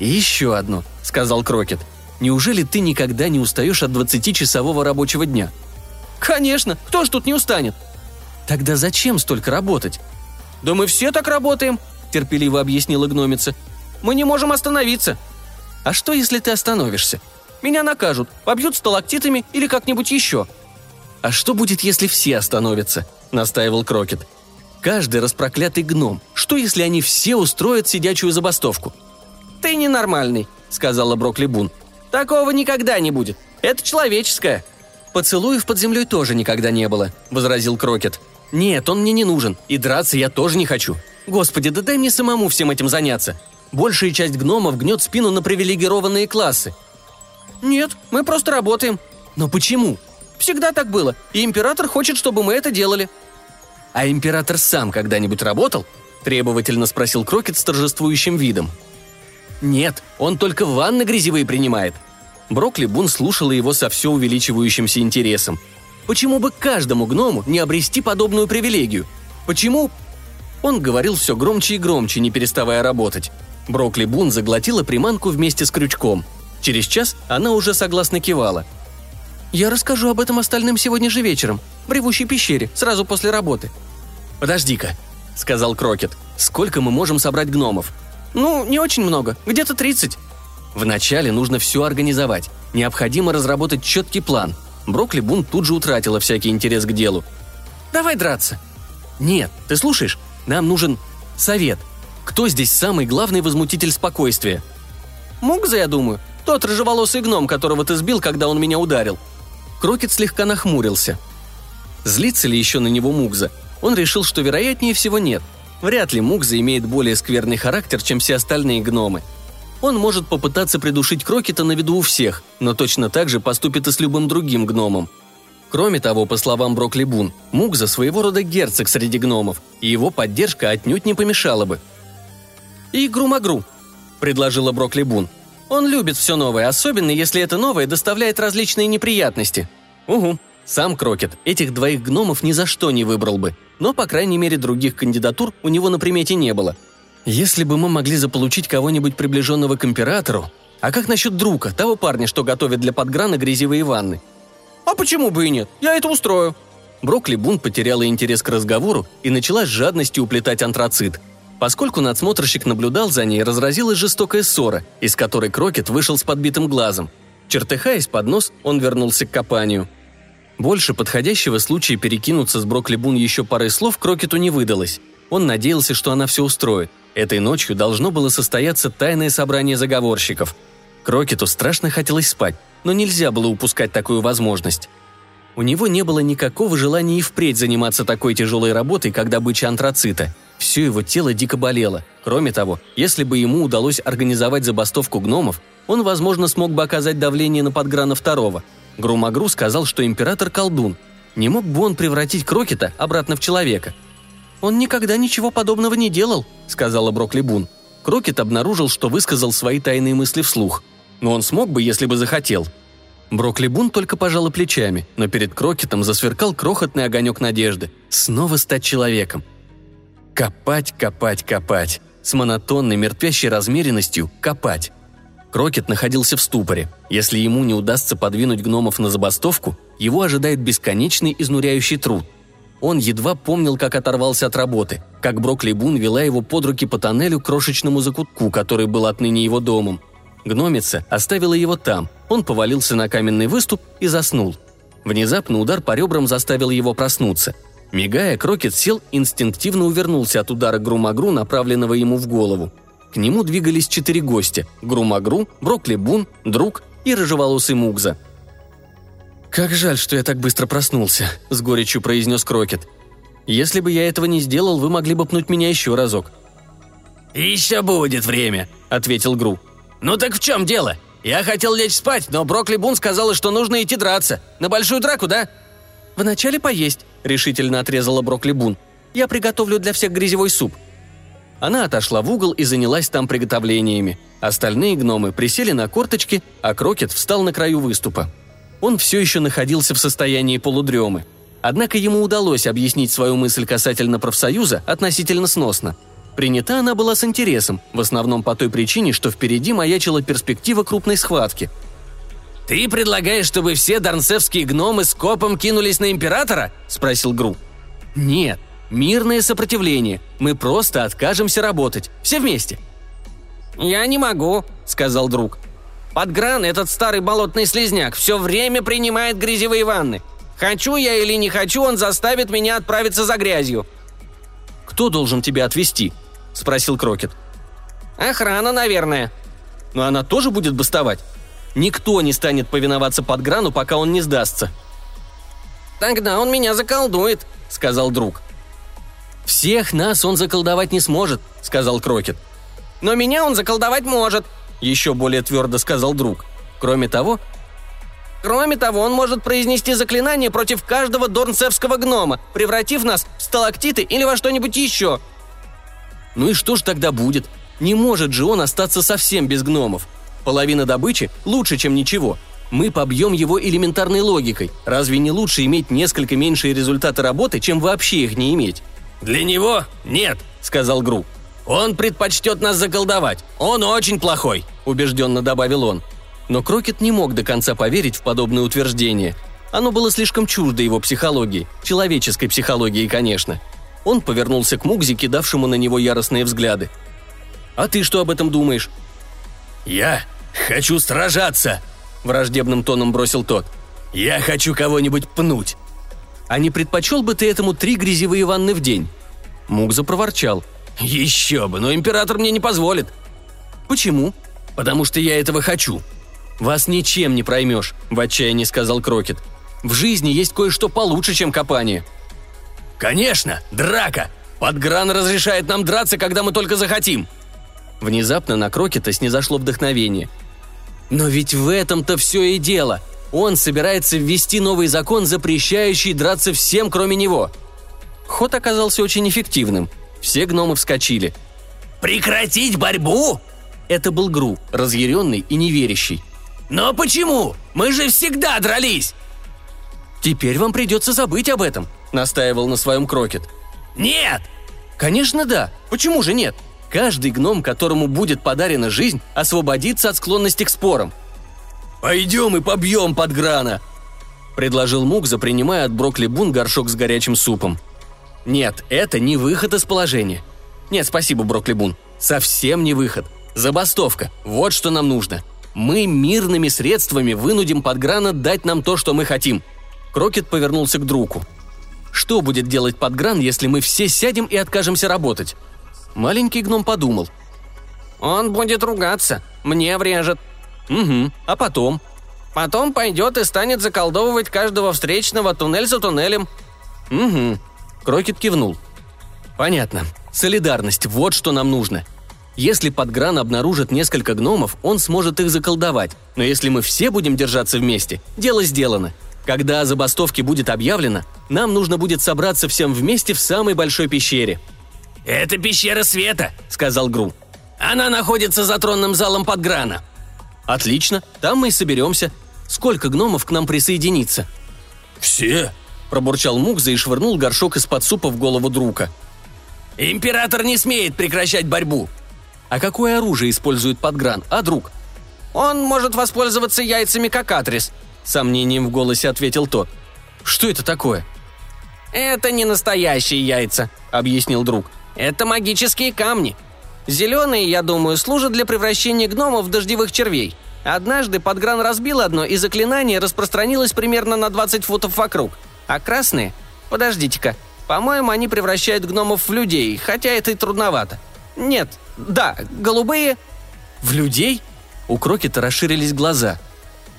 «И еще одно», — сказал Крокет. «Неужели ты никогда не устаешь от 20-часового рабочего дня?» «Конечно, кто ж тут не устанет?» «Тогда зачем столько работать?» «Да мы все так работаем», — терпеливо объяснила гномица. «Мы не можем остановиться». «А что, если ты остановишься?» «Меня накажут, побьют сталактитами или как-нибудь еще». «А что будет, если все остановятся?» – настаивал Крокет. «Каждый распроклятый гном. Что, если они все устроят сидячую забастовку?» «Ты ненормальный», – сказала Брокли Бун. «Такого никогда не будет. Это человеческое». «Поцелуев под землей тоже никогда не было», – возразил Крокет. «Нет, он мне не нужен, и драться я тоже не хочу. Господи, да дай мне самому всем этим заняться. Большая часть гномов гнет спину на привилегированные классы». «Нет, мы просто работаем». «Но почему?» «Всегда так было, и император хочет, чтобы мы это делали». «А император сам когда-нибудь работал?» – требовательно спросил Крокет с торжествующим видом. «Нет, он только ванны грязевые принимает». Брокли Бун слушала его со все увеличивающимся интересом – Почему бы каждому гному не обрести подобную привилегию? Почему...» Он говорил все громче и громче, не переставая работать. Брокли Бун заглотила приманку вместе с крючком. Через час она уже согласно кивала. «Я расскажу об этом остальным сегодня же вечером, в ревущей пещере, сразу после работы». «Подожди-ка», — сказал Крокет. «Сколько мы можем собрать гномов?» «Ну, не очень много, где-то тридцать». «Вначале нужно все организовать. Необходимо разработать четкий план. Брокли Бун тут же утратила всякий интерес к делу. «Давай драться!» «Нет, ты слушаешь? Нам нужен совет. Кто здесь самый главный возмутитель спокойствия?» «Мукза, я думаю. Тот рыжеволосый гном, которого ты сбил, когда он меня ударил». Крокет слегка нахмурился. Злится ли еще на него Мукза? Он решил, что вероятнее всего нет. Вряд ли Мукза имеет более скверный характер, чем все остальные гномы – он может попытаться придушить Крокета на виду у всех, но точно так же поступит и с любым другим гномом. Кроме того, по словам Брокли Бун, Мукза своего рода герцог среди гномов, и его поддержка отнюдь не помешала бы. «И Грумагру», — предложила Брокли Бун. «Он любит все новое, особенно если это новое доставляет различные неприятности». «Угу», сам Крокет этих двоих гномов ни за что не выбрал бы, но, по крайней мере, других кандидатур у него на примете не было – если бы мы могли заполучить кого-нибудь приближенного к императору... А как насчет друга, того парня, что готовит для подграна грязевые ванны? А почему бы и нет? Я это устрою. Брокли Бун потеряла интерес к разговору и начала с жадностью уплетать антрацит. Поскольку надсмотрщик наблюдал за ней, разразилась жестокая ссора, из которой Крокет вышел с подбитым глазом. Чертыхаясь под нос, он вернулся к копанию. Больше подходящего случая перекинуться с Брокли Бун еще парой слов Крокету не выдалось. Он надеялся, что она все устроит. Этой ночью должно было состояться тайное собрание заговорщиков. Крокету страшно хотелось спать, но нельзя было упускать такую возможность. У него не было никакого желания и впредь заниматься такой тяжелой работой, как добыча антрацита. Все его тело дико болело. Кроме того, если бы ему удалось организовать забастовку гномов, он, возможно, смог бы оказать давление на подграна второго. Грумагру сказал, что император колдун. Не мог бы он превратить Крокета обратно в человека – «Он никогда ничего подобного не делал», — сказала Брокли Бун. Крокет обнаружил, что высказал свои тайные мысли вслух. Но он смог бы, если бы захотел. Брокли Бун только пожала плечами, но перед Крокетом засверкал крохотный огонек надежды. Снова стать человеком. Копать, копать, копать. С монотонной, мертвящей размеренностью копать. Крокет находился в ступоре. Если ему не удастся подвинуть гномов на забастовку, его ожидает бесконечный изнуряющий труд – он едва помнил, как оторвался от работы, как Брокли Бун вела его под руки по тоннелю к крошечному закутку, который был отныне его домом. Гномица оставила его там, он повалился на каменный выступ и заснул. Внезапно удар по ребрам заставил его проснуться. Мигая, Крокет сел, инстинктивно увернулся от удара Грумагру, направленного ему в голову. К нему двигались четыре гостя – Грумагру, Брокли Бун, Друг и рыжеволосый Мугза – «Как жаль, что я так быстро проснулся», — с горечью произнес Крокет. «Если бы я этого не сделал, вы могли бы пнуть меня еще разок». «Еще будет время», — ответил Гру. «Ну так в чем дело? Я хотел лечь спать, но Брокли Бун сказала, что нужно идти драться. На большую драку, да?» «Вначале поесть», — решительно отрезала Брокли Бун. «Я приготовлю для всех грязевой суп». Она отошла в угол и занялась там приготовлениями. Остальные гномы присели на корточки, а Крокет встал на краю выступа. Он все еще находился в состоянии полудремы. Однако ему удалось объяснить свою мысль касательно профсоюза относительно сносно. Принята она была с интересом, в основном по той причине, что впереди маячила перспектива крупной схватки. «Ты предлагаешь, чтобы все дарнсевские гномы с копом кинулись на императора?» – спросил Гру. «Нет, мирное сопротивление. Мы просто откажемся работать. Все вместе». «Я не могу», – сказал друг. «Подгран, этот старый болотный слезняк, все время принимает грязевые ванны. Хочу я или не хочу, он заставит меня отправиться за грязью». «Кто должен тебя отвезти?» – спросил Крокет. «Охрана, наверное». «Но она тоже будет бастовать?» «Никто не станет повиноваться под грану, пока он не сдастся». «Тогда он меня заколдует», – сказал друг. «Всех нас он заколдовать не сможет», – сказал Крокет. «Но меня он заколдовать может», – еще более твердо сказал друг. Кроме того, Кроме того, он может произнести заклинание против каждого дорнцевского гнома, превратив нас в сталактиты или во что-нибудь еще. Ну и что ж тогда будет? Не может же он остаться совсем без гномов. Половина добычи лучше, чем ничего. Мы побьем его элементарной логикой. Разве не лучше иметь несколько меньшие результаты работы, чем вообще их не иметь? «Для него нет», — сказал Гру. «Он предпочтет нас заколдовать. Он очень плохой», — убежденно добавил он. Но Крокет не мог до конца поверить в подобное утверждение. Оно было слишком чуждо его психологии, человеческой психологии, конечно. Он повернулся к Мугзе, кидавшему на него яростные взгляды. «А ты что об этом думаешь?» «Я хочу сражаться!» – враждебным тоном бросил тот. «Я хочу кого-нибудь пнуть!» «А не предпочел бы ты этому три грязевые ванны в день?» Мугза проворчал. «Еще бы, но император мне не позволит». «Почему?» «Потому что я этого хочу», «Вас ничем не проймешь», – в отчаянии сказал Крокет. «В жизни есть кое-что получше, чем копание». «Конечно, драка! Подгран разрешает нам драться, когда мы только захотим!» Внезапно на Крокета снизошло вдохновение. «Но ведь в этом-то все и дело. Он собирается ввести новый закон, запрещающий драться всем, кроме него». Ход оказался очень эффективным. Все гномы вскочили. «Прекратить борьбу?» Это был Гру, разъяренный и неверящий. «Но почему? Мы же всегда дрались!» «Теперь вам придется забыть об этом», — настаивал на своем Крокет. «Нет!» «Конечно да. Почему же нет? Каждый гном, которому будет подарена жизнь, освободится от склонности к спорам». «Пойдем и побьем подграна», — предложил Мукза, принимая от Брокли Бун горшок с горячим супом. «Нет, это не выход из положения. Нет, спасибо, Брокли Бун. Совсем не выход. Забастовка. Вот что нам нужно. Мы мирными средствами вынудим Подграна дать нам то, что мы хотим». Крокет повернулся к другу. «Что будет делать Подгран, если мы все сядем и откажемся работать?» Маленький гном подумал. «Он будет ругаться. Мне врежет». «Угу. А потом?» «Потом пойдет и станет заколдовывать каждого встречного туннель за туннелем». «Угу». Крокет кивнул. «Понятно. Солидарность – вот что нам нужно. Если Подгран обнаружит несколько гномов, он сможет их заколдовать. Но если мы все будем держаться вместе, дело сделано. Когда о забастовке будет объявлено, нам нужно будет собраться всем вместе в самой большой пещере». «Это пещера света», — сказал Гру. «Она находится за тронным залом Подграна». «Отлично, там мы и соберемся. Сколько гномов к нам присоединится?» «Все», – пробурчал Мукза и швырнул горшок из-под супа в голову друга. «Император не смеет прекращать борьбу», а какое оружие использует Подгран, а друг? Он может воспользоваться яйцами как адрес, сомнением в голосе ответил тот. Что это такое? Это не настоящие яйца, объяснил друг. Это магические камни. Зеленые, я думаю, служат для превращения гномов в дождевых червей. Однажды Подгран разбил одно, и заклинание распространилось примерно на 20 футов вокруг. А красные? Подождите-ка. По-моему, они превращают гномов в людей, хотя это и трудновато. Нет, да, голубые...» «В людей?» У Крокета расширились глаза.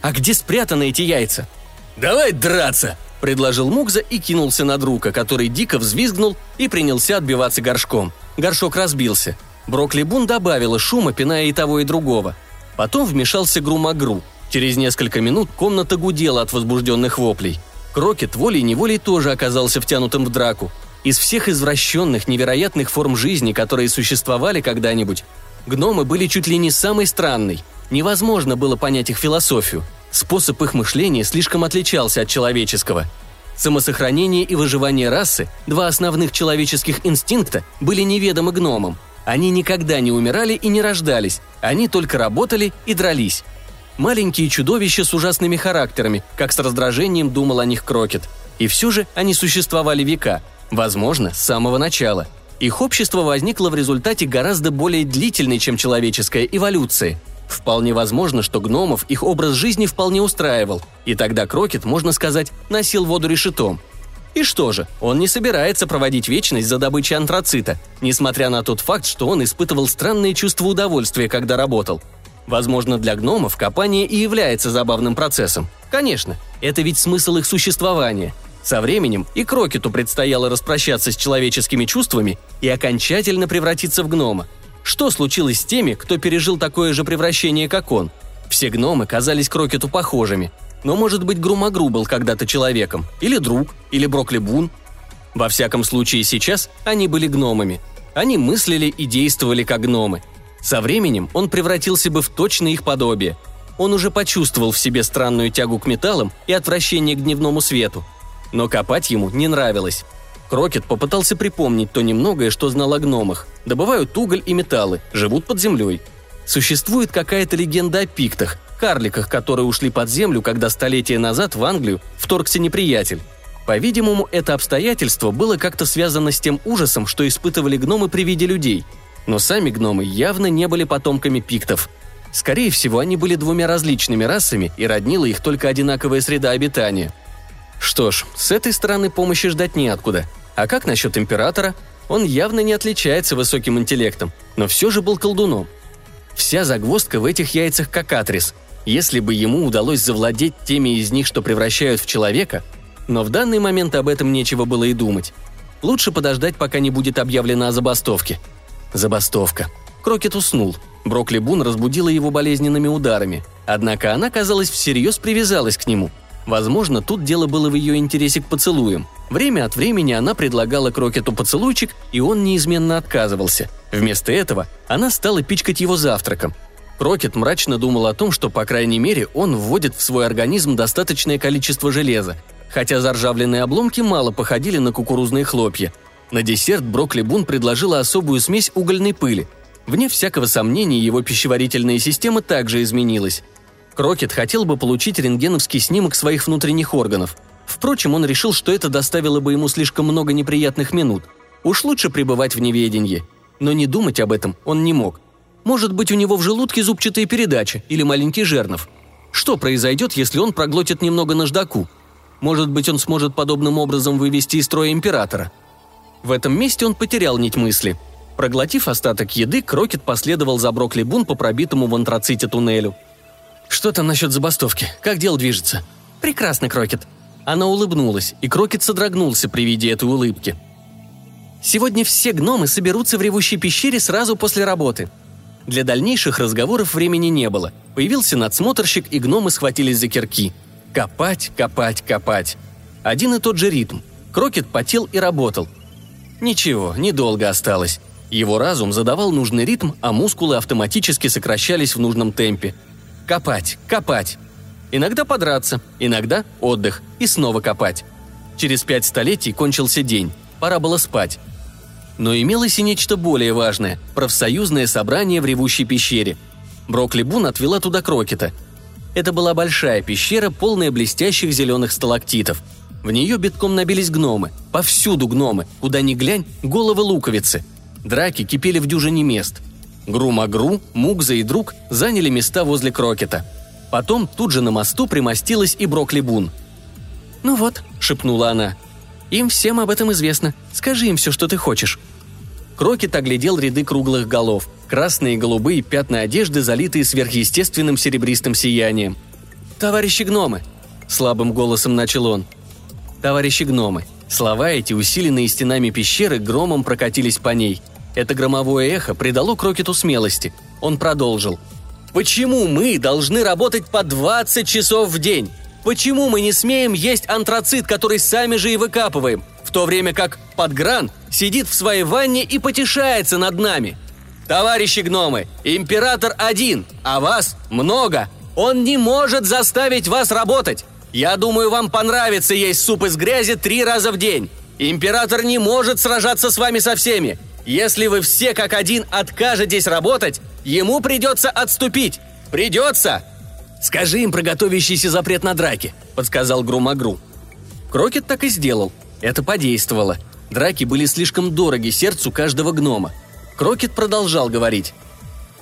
«А где спрятаны эти яйца?» «Давай драться!» – предложил Мукза и кинулся на друга, который дико взвизгнул и принялся отбиваться горшком. Горшок разбился. Брокли Бун добавила шума, пиная и того, и другого. Потом вмешался Грумагру. Через несколько минут комната гудела от возбужденных воплей. Крокет волей-неволей тоже оказался втянутым в драку. Из всех извращенных, невероятных форм жизни, которые существовали когда-нибудь, гномы были чуть ли не самой странной. Невозможно было понять их философию. Способ их мышления слишком отличался от человеческого. Самосохранение и выживание расы, два основных человеческих инстинкта, были неведомы гномам. Они никогда не умирали и не рождались, они только работали и дрались. Маленькие чудовища с ужасными характерами, как с раздражением думал о них Крокет. И все же они существовали века, возможно, с самого начала. Их общество возникло в результате гораздо более длительной, чем человеческая эволюции. Вполне возможно, что гномов их образ жизни вполне устраивал, и тогда Крокет, можно сказать, носил воду решетом. И что же, он не собирается проводить вечность за добычей антрацита, несмотря на тот факт, что он испытывал странные чувства удовольствия, когда работал – Возможно, для гномов копание и является забавным процессом. Конечно, это ведь смысл их существования. Со временем и Крокету предстояло распрощаться с человеческими чувствами и окончательно превратиться в гнома. Что случилось с теми, кто пережил такое же превращение, как он? Все гномы казались Крокету похожими. Но, может быть, Грумагру был когда-то человеком, или друг, или Броклибун. Во всяком случае, сейчас они были гномами. Они мыслили и действовали как гномы – со временем он превратился бы в точное их подобие. Он уже почувствовал в себе странную тягу к металлам и отвращение к дневному свету. Но копать ему не нравилось. Крокет попытался припомнить то немногое, что знал о гномах. Добывают уголь и металлы, живут под землей. Существует какая-то легенда о пиктах, карликах, которые ушли под землю, когда столетия назад в Англию вторгся неприятель. По-видимому, это обстоятельство было как-то связано с тем ужасом, что испытывали гномы при виде людей – но сами гномы явно не были потомками пиктов. Скорее всего, они были двумя различными расами и роднила их только одинаковая среда обитания. Что ж, с этой стороны помощи ждать неоткуда. А как насчет императора? Он явно не отличается высоким интеллектом, но все же был колдуном. Вся загвоздка в этих яйцах как атрис. Если бы ему удалось завладеть теми из них, что превращают в человека, но в данный момент об этом нечего было и думать. Лучше подождать, пока не будет объявлено о забастовке – Забастовка. Крокет уснул. Брокли Бун разбудила его болезненными ударами. Однако она, казалось, всерьез привязалась к нему. Возможно, тут дело было в ее интересе к поцелуям. Время от времени она предлагала Крокету поцелуйчик, и он неизменно отказывался. Вместо этого она стала пичкать его завтраком. Крокет мрачно думал о том, что, по крайней мере, он вводит в свой организм достаточное количество железа, хотя заржавленные обломки мало походили на кукурузные хлопья – на десерт Брокли Бун предложила особую смесь угольной пыли. Вне всякого сомнения, его пищеварительная система также изменилась. Крокет хотел бы получить рентгеновский снимок своих внутренних органов. Впрочем, он решил, что это доставило бы ему слишком много неприятных минут. Уж лучше пребывать в неведении. Но не думать об этом он не мог. Может быть, у него в желудке зубчатая передача или маленький жернов. Что произойдет, если он проглотит немного наждаку? Может быть, он сможет подобным образом вывести из строя императора – в этом месте он потерял нить мысли. Проглотив остаток еды, Крокет последовал за Брокли Бун по пробитому в антраците туннелю. «Что там насчет забастовки? Как дело движется?» «Прекрасно, Крокет». Она улыбнулась, и Крокет содрогнулся при виде этой улыбки. «Сегодня все гномы соберутся в ревущей пещере сразу после работы», для дальнейших разговоров времени не было. Появился надсмотрщик, и гномы схватились за кирки. Копать, копать, копать. Один и тот же ритм. Крокет потел и работал. Ничего, недолго осталось. Его разум задавал нужный ритм, а мускулы автоматически сокращались в нужном темпе. Копать, копать. Иногда подраться, иногда отдых и снова копать. Через пять столетий кончился день, пора было спать. Но имелось и нечто более важное – профсоюзное собрание в ревущей пещере. Брокли Бун отвела туда Крокета. Это была большая пещера, полная блестящих зеленых сталактитов – в нее битком набились гномы. Повсюду гномы. Куда ни глянь, головы луковицы. Драки кипели в дюжине мест. Гру-Магру, Мугза и Друг заняли места возле Крокета. Потом тут же на мосту примостилась и Броклибун. «Ну вот», — шепнула она. «Им всем об этом известно. Скажи им все, что ты хочешь». Крокет оглядел ряды круглых голов. Красные и голубые пятна одежды, залитые сверхъестественным серебристым сиянием. «Товарищи гномы!» – слабым голосом начал он – товарищи гномы. Слова эти, усиленные стенами пещеры, громом прокатились по ней. Это громовое эхо придало Крокету смелости. Он продолжил. Почему мы должны работать по 20 часов в день? Почему мы не смеем есть антрацит, который сами же и выкапываем, в то время как Подгран сидит в своей ванне и потешается над нами? Товарищи гномы, император один, а вас много. Он не может заставить вас работать. Я думаю, вам понравится есть суп из грязи три раза в день. Император не может сражаться с вами со всеми. Если вы все как один откажетесь работать, ему придется отступить. Придется!» «Скажи им про готовящийся запрет на драки», — подсказал Грумагру. Крокет так и сделал. Это подействовало. Драки были слишком дороги сердцу каждого гнома. Крокет продолжал говорить.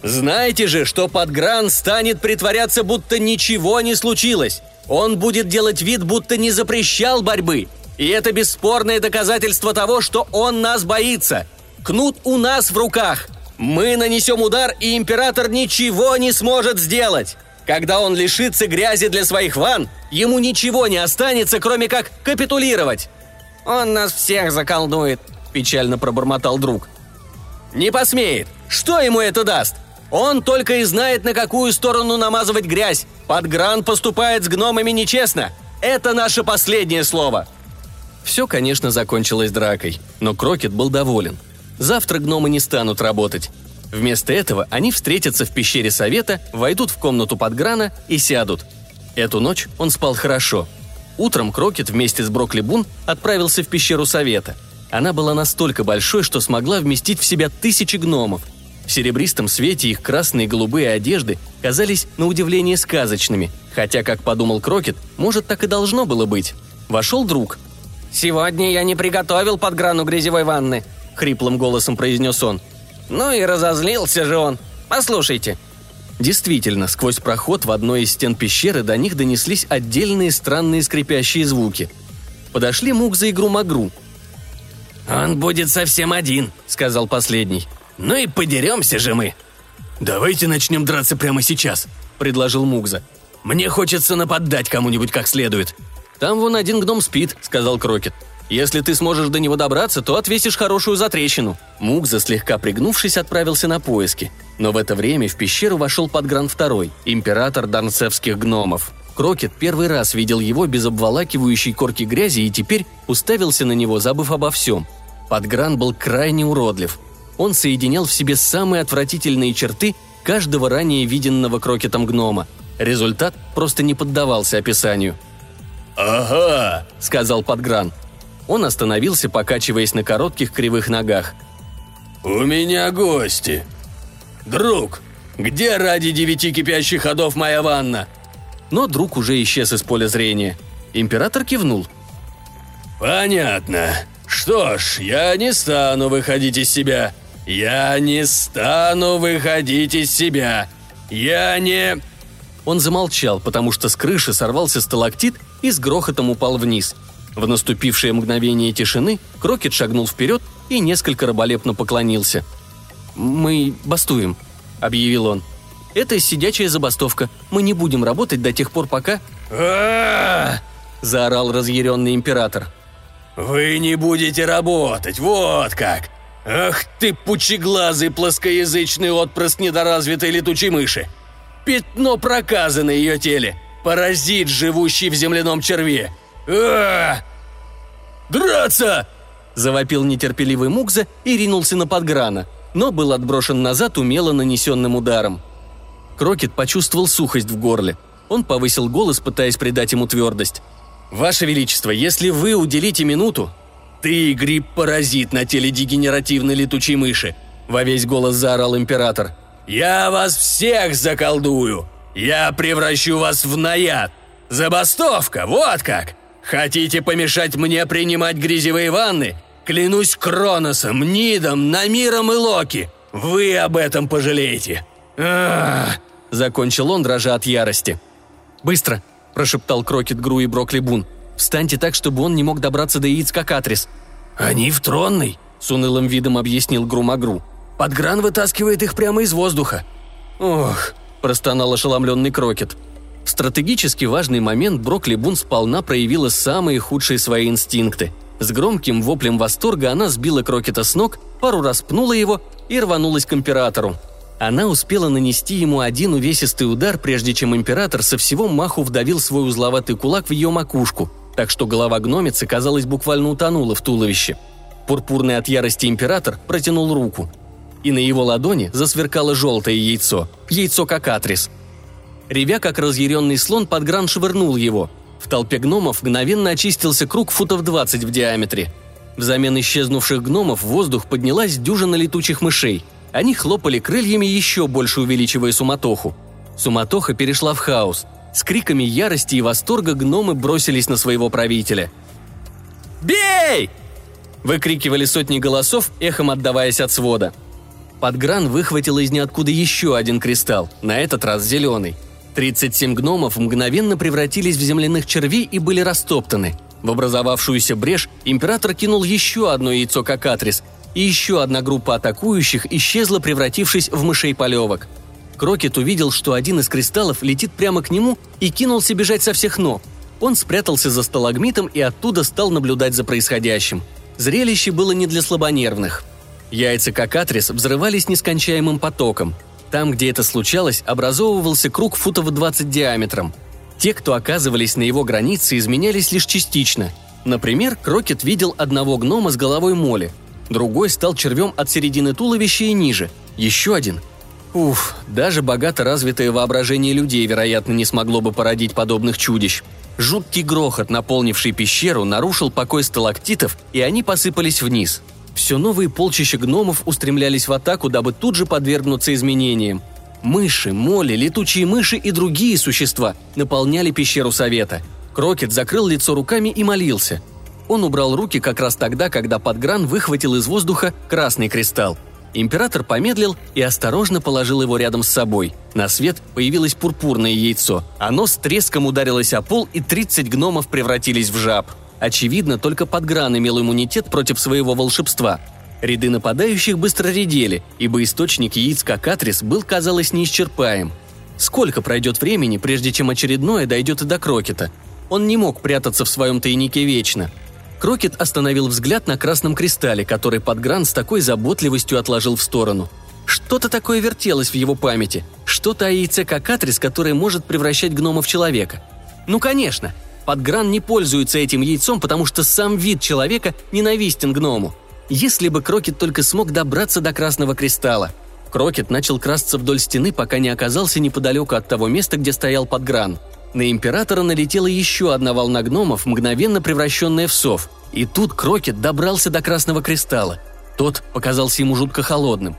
«Знаете же, что Подгран станет притворяться, будто ничего не случилось. Он будет делать вид, будто не запрещал борьбы. И это бесспорное доказательство того, что он нас боится. Кнут у нас в руках. Мы нанесем удар, и император ничего не сможет сделать. Когда он лишится грязи для своих ванн, ему ничего не останется, кроме как капитулировать. «Он нас всех заколдует», – печально пробормотал друг. «Не посмеет. Что ему это даст? Он только и знает, на какую сторону намазывать грязь. Подгран поступает с гномами нечестно. Это наше последнее слово». Все, конечно, закончилось дракой, но Крокет был доволен – Завтра гномы не станут работать. Вместо этого они встретятся в пещере совета, войдут в комнату Подграна и сядут. Эту ночь он спал хорошо. Утром Крокет вместе с Брокли Бун отправился в пещеру совета. Она была настолько большой, что смогла вместить в себя тысячи гномов. В серебристом свете их красные и голубые одежды казались на удивление сказочными, хотя, как подумал Крокет, может, так и должно было быть. Вошел друг. «Сегодня я не приготовил подграну грязевой ванны», — хриплым голосом произнес он. «Ну и разозлился же он. Послушайте». Действительно, сквозь проход в одной из стен пещеры до них донеслись отдельные странные скрипящие звуки. Подошли Мук игру Магру. «Он будет совсем один», — сказал последний. «Ну и подеремся же мы». «Давайте начнем драться прямо сейчас», — предложил Мугза. «Мне хочется нападать кому-нибудь как следует». «Там вон один гном спит», — сказал Крокет. Если ты сможешь до него добраться, то отвесишь хорошую затрещину». Мукза, слегка пригнувшись, отправился на поиски. Но в это время в пещеру вошел Подгран второй, император дарнцевских гномов. Крокет первый раз видел его без обволакивающей корки грязи и теперь уставился на него, забыв обо всем. Подгран был крайне уродлив. Он соединял в себе самые отвратительные черты каждого ранее виденного Крокетом гнома. Результат просто не поддавался описанию. «Ага», — сказал Подгран. Он остановился, покачиваясь на коротких кривых ногах. «У меня гости. Друг, где ради девяти кипящих ходов моя ванна?» Но друг уже исчез из поля зрения. Император кивнул. «Понятно. Что ж, я не стану выходить из себя. Я не стану выходить из себя. Я не...» Он замолчал, потому что с крыши сорвался сталактит и с грохотом упал вниз – в наступившее мгновение тишины Крокет шагнул вперед и несколько раболепно поклонился. «Мы бастуем», — объявил он. «Это сидячая забастовка. Мы не будем работать до тех пор, пока...» заорал разъяренный император. «Вы не будете работать, вот как! Ах ты, пучеглазый плоскоязычный отпрыск недоразвитой летучей мыши! Пятно проказа на ее теле, паразит, живущий в земляном черве, а Драться!» Завопил нетерпеливый Мукза и ринулся на подграна, но был отброшен назад умело нанесенным ударом. Крокет почувствовал сухость в горле. Он повысил голос, пытаясь придать ему твердость. «Ваше Величество, если вы уделите минуту...» «Ты гриб-паразит на теле дегенеративной летучей мыши!» – во весь голос заорал император. «Я вас всех заколдую! Я превращу вас в наяд! Забастовка, вот как! Хотите помешать мне принимать грязевые ванны? Клянусь Кроносом, Нидом, Намиром и Локи. Вы об этом пожалеете. Закончил он, дрожа от ярости. «Быстро!» – прошептал Крокет Гру и Брокли Бун. «Встаньте так, чтобы он не мог добраться до яиц кокатрис». «Они в тронной», – с унылым видом объяснил Грумагру. «Подгран вытаскивает их прямо из воздуха». «Ох», – простонал ошеломленный Крокет. В стратегически важный момент Брокли Бун сполна проявила самые худшие свои инстинкты. С громким воплем восторга она сбила Крокета с ног, пару раз пнула его и рванулась к императору. Она успела нанести ему один увесистый удар, прежде чем император со всего маху вдавил свой узловатый кулак в ее макушку, так что голова гномицы, казалось, буквально утонула в туловище. Пурпурный от ярости император протянул руку. И на его ладони засверкало желтое яйцо. Яйцо как атрис. Ревя, как разъяренный слон, подгран швырнул его. В толпе гномов мгновенно очистился круг футов 20 в диаметре. Взамен исчезнувших гномов в воздух поднялась дюжина летучих мышей – они хлопали крыльями, еще больше увеличивая суматоху. Суматоха перешла в хаос. С криками ярости и восторга гномы бросились на своего правителя. «Бей!» – выкрикивали сотни голосов, эхом отдаваясь от свода. Подгран выхватил из ниоткуда еще один кристалл, на этот раз зеленый. 37 гномов мгновенно превратились в земляных червей и были растоптаны. В образовавшуюся брешь император кинул еще одно яйцо как атрис, и еще одна группа атакующих исчезла, превратившись в мышей полевок. Крокет увидел, что один из кристаллов летит прямо к нему и кинулся бежать со всех ног. Он спрятался за сталагмитом и оттуда стал наблюдать за происходящим. Зрелище было не для слабонервных. Яйца кокатрис взрывались нескончаемым потоком. Там, где это случалось, образовывался круг футов 20 диаметром. Те, кто оказывались на его границе, изменялись лишь частично. Например, Крокет видел одного гнома с головой моли, Другой стал червем от середины туловища и ниже. Еще один. Уф, даже богато развитое воображение людей, вероятно, не смогло бы породить подобных чудищ. Жуткий грохот, наполнивший пещеру, нарушил покой сталактитов, и они посыпались вниз. Все новые полчища гномов устремлялись в атаку, дабы тут же подвергнуться изменениям. Мыши, моли, летучие мыши и другие существа наполняли пещеру совета. Крокет закрыл лицо руками и молился. Он убрал руки как раз тогда, когда Подгран выхватил из воздуха красный кристалл. Император помедлил и осторожно положил его рядом с собой. На свет появилось пурпурное яйцо. Оно с треском ударилось о пол, и 30 гномов превратились в жаб. Очевидно, только Подгран имел иммунитет против своего волшебства. Ряды нападающих быстро редели, ибо источник яиц Кокатрис был, казалось, неисчерпаем. Сколько пройдет времени, прежде чем очередное дойдет и до Крокета? Он не мог прятаться в своем тайнике вечно. Крокет остановил взгляд на красном кристалле, который Подгран с такой заботливостью отложил в сторону. Что-то такое вертелось в его памяти. Что-то о яйце Кокатрис, которое может превращать гнома в человека. Ну, конечно, Подгран не пользуется этим яйцом, потому что сам вид человека ненавистен гному. Если бы Крокет только смог добраться до красного кристалла. Крокет начал красться вдоль стены, пока не оказался неподалеку от того места, где стоял Подгран – на императора налетела еще одна волна гномов, мгновенно превращенная в сов. И тут Крокет добрался до Красного Кристалла. Тот показался ему жутко холодным.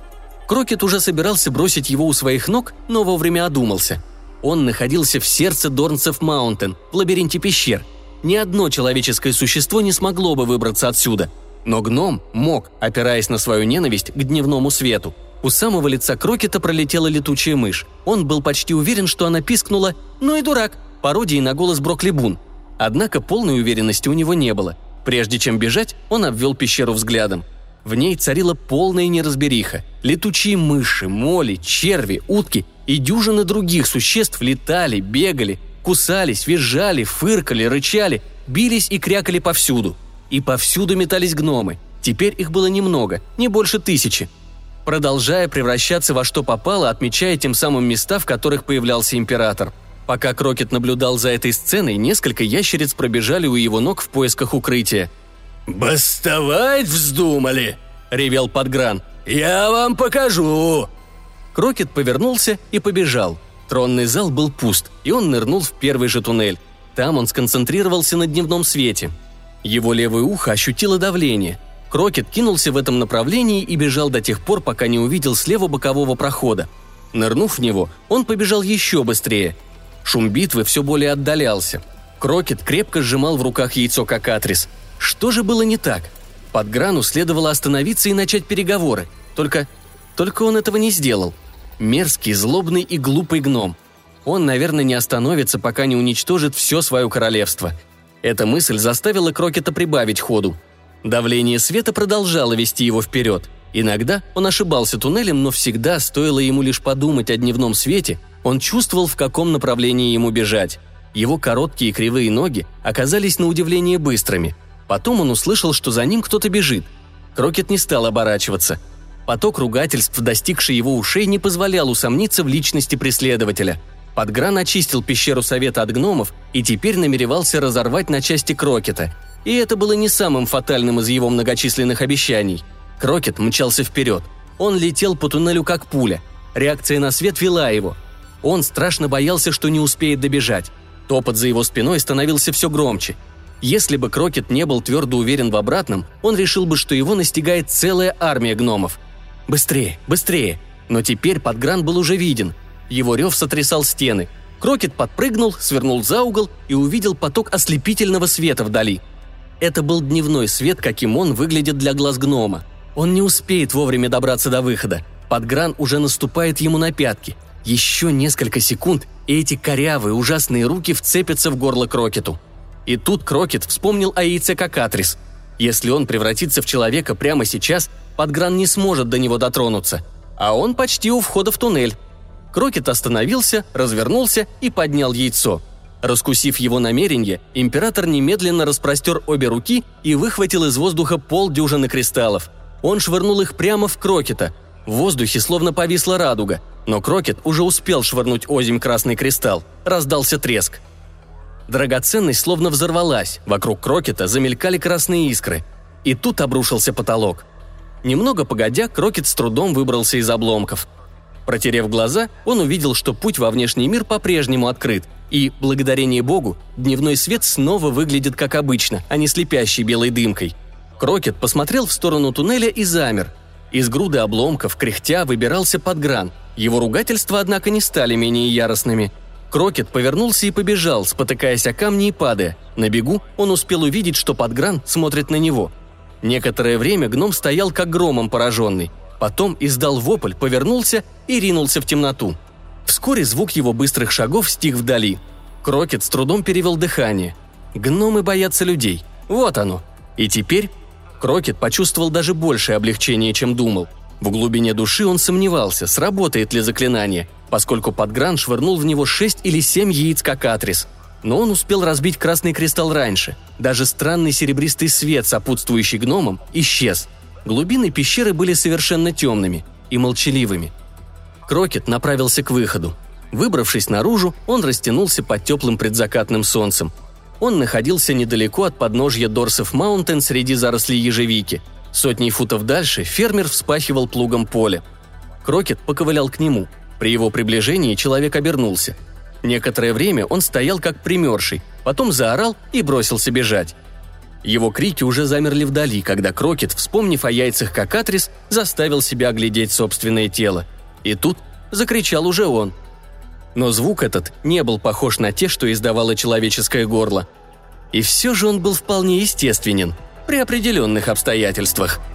Крокет уже собирался бросить его у своих ног, но вовремя одумался. Он находился в сердце Дорнсеф Маунтен, в лабиринте пещер. Ни одно человеческое существо не смогло бы выбраться отсюда. Но гном мог, опираясь на свою ненависть к дневному свету. У самого лица Крокета пролетела летучая мышь. Он был почти уверен, что она пискнула «Ну и дурак!» пародией на голос Брокли Бун. Однако полной уверенности у него не было. Прежде чем бежать, он обвел пещеру взглядом. В ней царила полная неразбериха. Летучие мыши, моли, черви, утки и дюжины других существ летали, бегали, кусались, визжали, фыркали, рычали, бились и крякали повсюду. И повсюду метались гномы. Теперь их было немного, не больше тысячи. Продолжая превращаться во что попало, отмечая тем самым места, в которых появлялся император – Пока Крокет наблюдал за этой сценой, несколько ящериц пробежали у его ног в поисках укрытия. «Бастовать вздумали!» – ревел Подгран. «Я вам покажу!» Крокет повернулся и побежал. Тронный зал был пуст, и он нырнул в первый же туннель. Там он сконцентрировался на дневном свете. Его левое ухо ощутило давление. Крокет кинулся в этом направлении и бежал до тех пор, пока не увидел слева бокового прохода. Нырнув в него, он побежал еще быстрее – Шум битвы все более отдалялся. Крокет крепко сжимал в руках яйцо как атрис. Что же было не так? Под Грану следовало остановиться и начать переговоры. Только... Только он этого не сделал. Мерзкий, злобный и глупый гном. Он, наверное, не остановится, пока не уничтожит все свое королевство. Эта мысль заставила Крокета прибавить ходу. Давление света продолжало вести его вперед. Иногда он ошибался туннелем, но всегда, стоило ему лишь подумать о дневном свете, он чувствовал, в каком направлении ему бежать. Его короткие кривые ноги оказались на удивление быстрыми. Потом он услышал, что за ним кто-то бежит. Крокет не стал оборачиваться. Поток ругательств, достигший его ушей, не позволял усомниться в личности преследователя. Подгран очистил пещеру Совета от гномов и теперь намеревался разорвать на части Крокета. И это было не самым фатальным из его многочисленных обещаний. Крокет мчался вперед. Он летел по туннелю как пуля. Реакция на свет вела его. Он страшно боялся, что не успеет добежать. Топот за его спиной становился все громче. Если бы Крокет не был твердо уверен в обратном, он решил бы, что его настигает целая армия гномов. Быстрее, быстрее! Но теперь подгран был уже виден. Его рев сотрясал стены. Крокет подпрыгнул, свернул за угол и увидел поток ослепительного света вдали. Это был дневной свет, каким он выглядит для глаз гнома. Он не успеет вовремя добраться до выхода. Подгран уже наступает ему на пятки. Еще несколько секунд, и эти корявые, ужасные руки вцепятся в горло Крокету. И тут Крокет вспомнил о яйце Кокатрис. Если он превратится в человека прямо сейчас, Подгран не сможет до него дотронуться. А он почти у входа в туннель. Крокет остановился, развернулся и поднял яйцо. Раскусив его намерение, император немедленно распростер обе руки и выхватил из воздуха полдюжины кристаллов. Он швырнул их прямо в Крокета. В воздухе словно повисла радуга, но Крокет уже успел швырнуть оземь красный кристалл. Раздался треск. Драгоценность словно взорвалась, вокруг Крокета замелькали красные искры. И тут обрушился потолок. Немного погодя, Крокет с трудом выбрался из обломков. Протерев глаза, он увидел, что путь во внешний мир по-прежнему открыт, и, благодарение Богу, дневной свет снова выглядит как обычно, а не слепящей белой дымкой. Крокет посмотрел в сторону туннеля и замер. Из груды обломков, кряхтя, выбирался подгран. Его ругательства, однако, не стали менее яростными. Крокет повернулся и побежал, спотыкаясь о камни и падая. На бегу он успел увидеть, что Подгран смотрит на него – Некоторое время гном стоял как громом пораженный. Потом издал вопль, повернулся и ринулся в темноту. Вскоре звук его быстрых шагов стих вдали. Крокет с трудом перевел дыхание. Гномы боятся людей. Вот оно. И теперь Крокет почувствовал даже большее облегчение, чем думал. В глубине души он сомневался, сработает ли заклинание, поскольку Подгран швырнул в него шесть или семь яиц кокатрис – но он успел разбить красный кристалл раньше. Даже странный серебристый свет, сопутствующий гномам, исчез. Глубины пещеры были совершенно темными и молчаливыми. Крокет направился к выходу. Выбравшись наружу, он растянулся под теплым предзакатным солнцем. Он находился недалеко от подножья Дорнсеф Маунтен среди зарослей ежевики. Сотни футов дальше фермер вспахивал плугом поле. Крокет поковылял к нему. При его приближении человек обернулся – Некоторое время он стоял как примерший, потом заорал и бросился бежать. Его крики уже замерли вдали, когда Крокет, вспомнив о яйцах как атрис, заставил себя оглядеть собственное тело. И тут закричал уже он. Но звук этот не был похож на те, что издавало человеческое горло. И все же он был вполне естественен, при определенных обстоятельствах –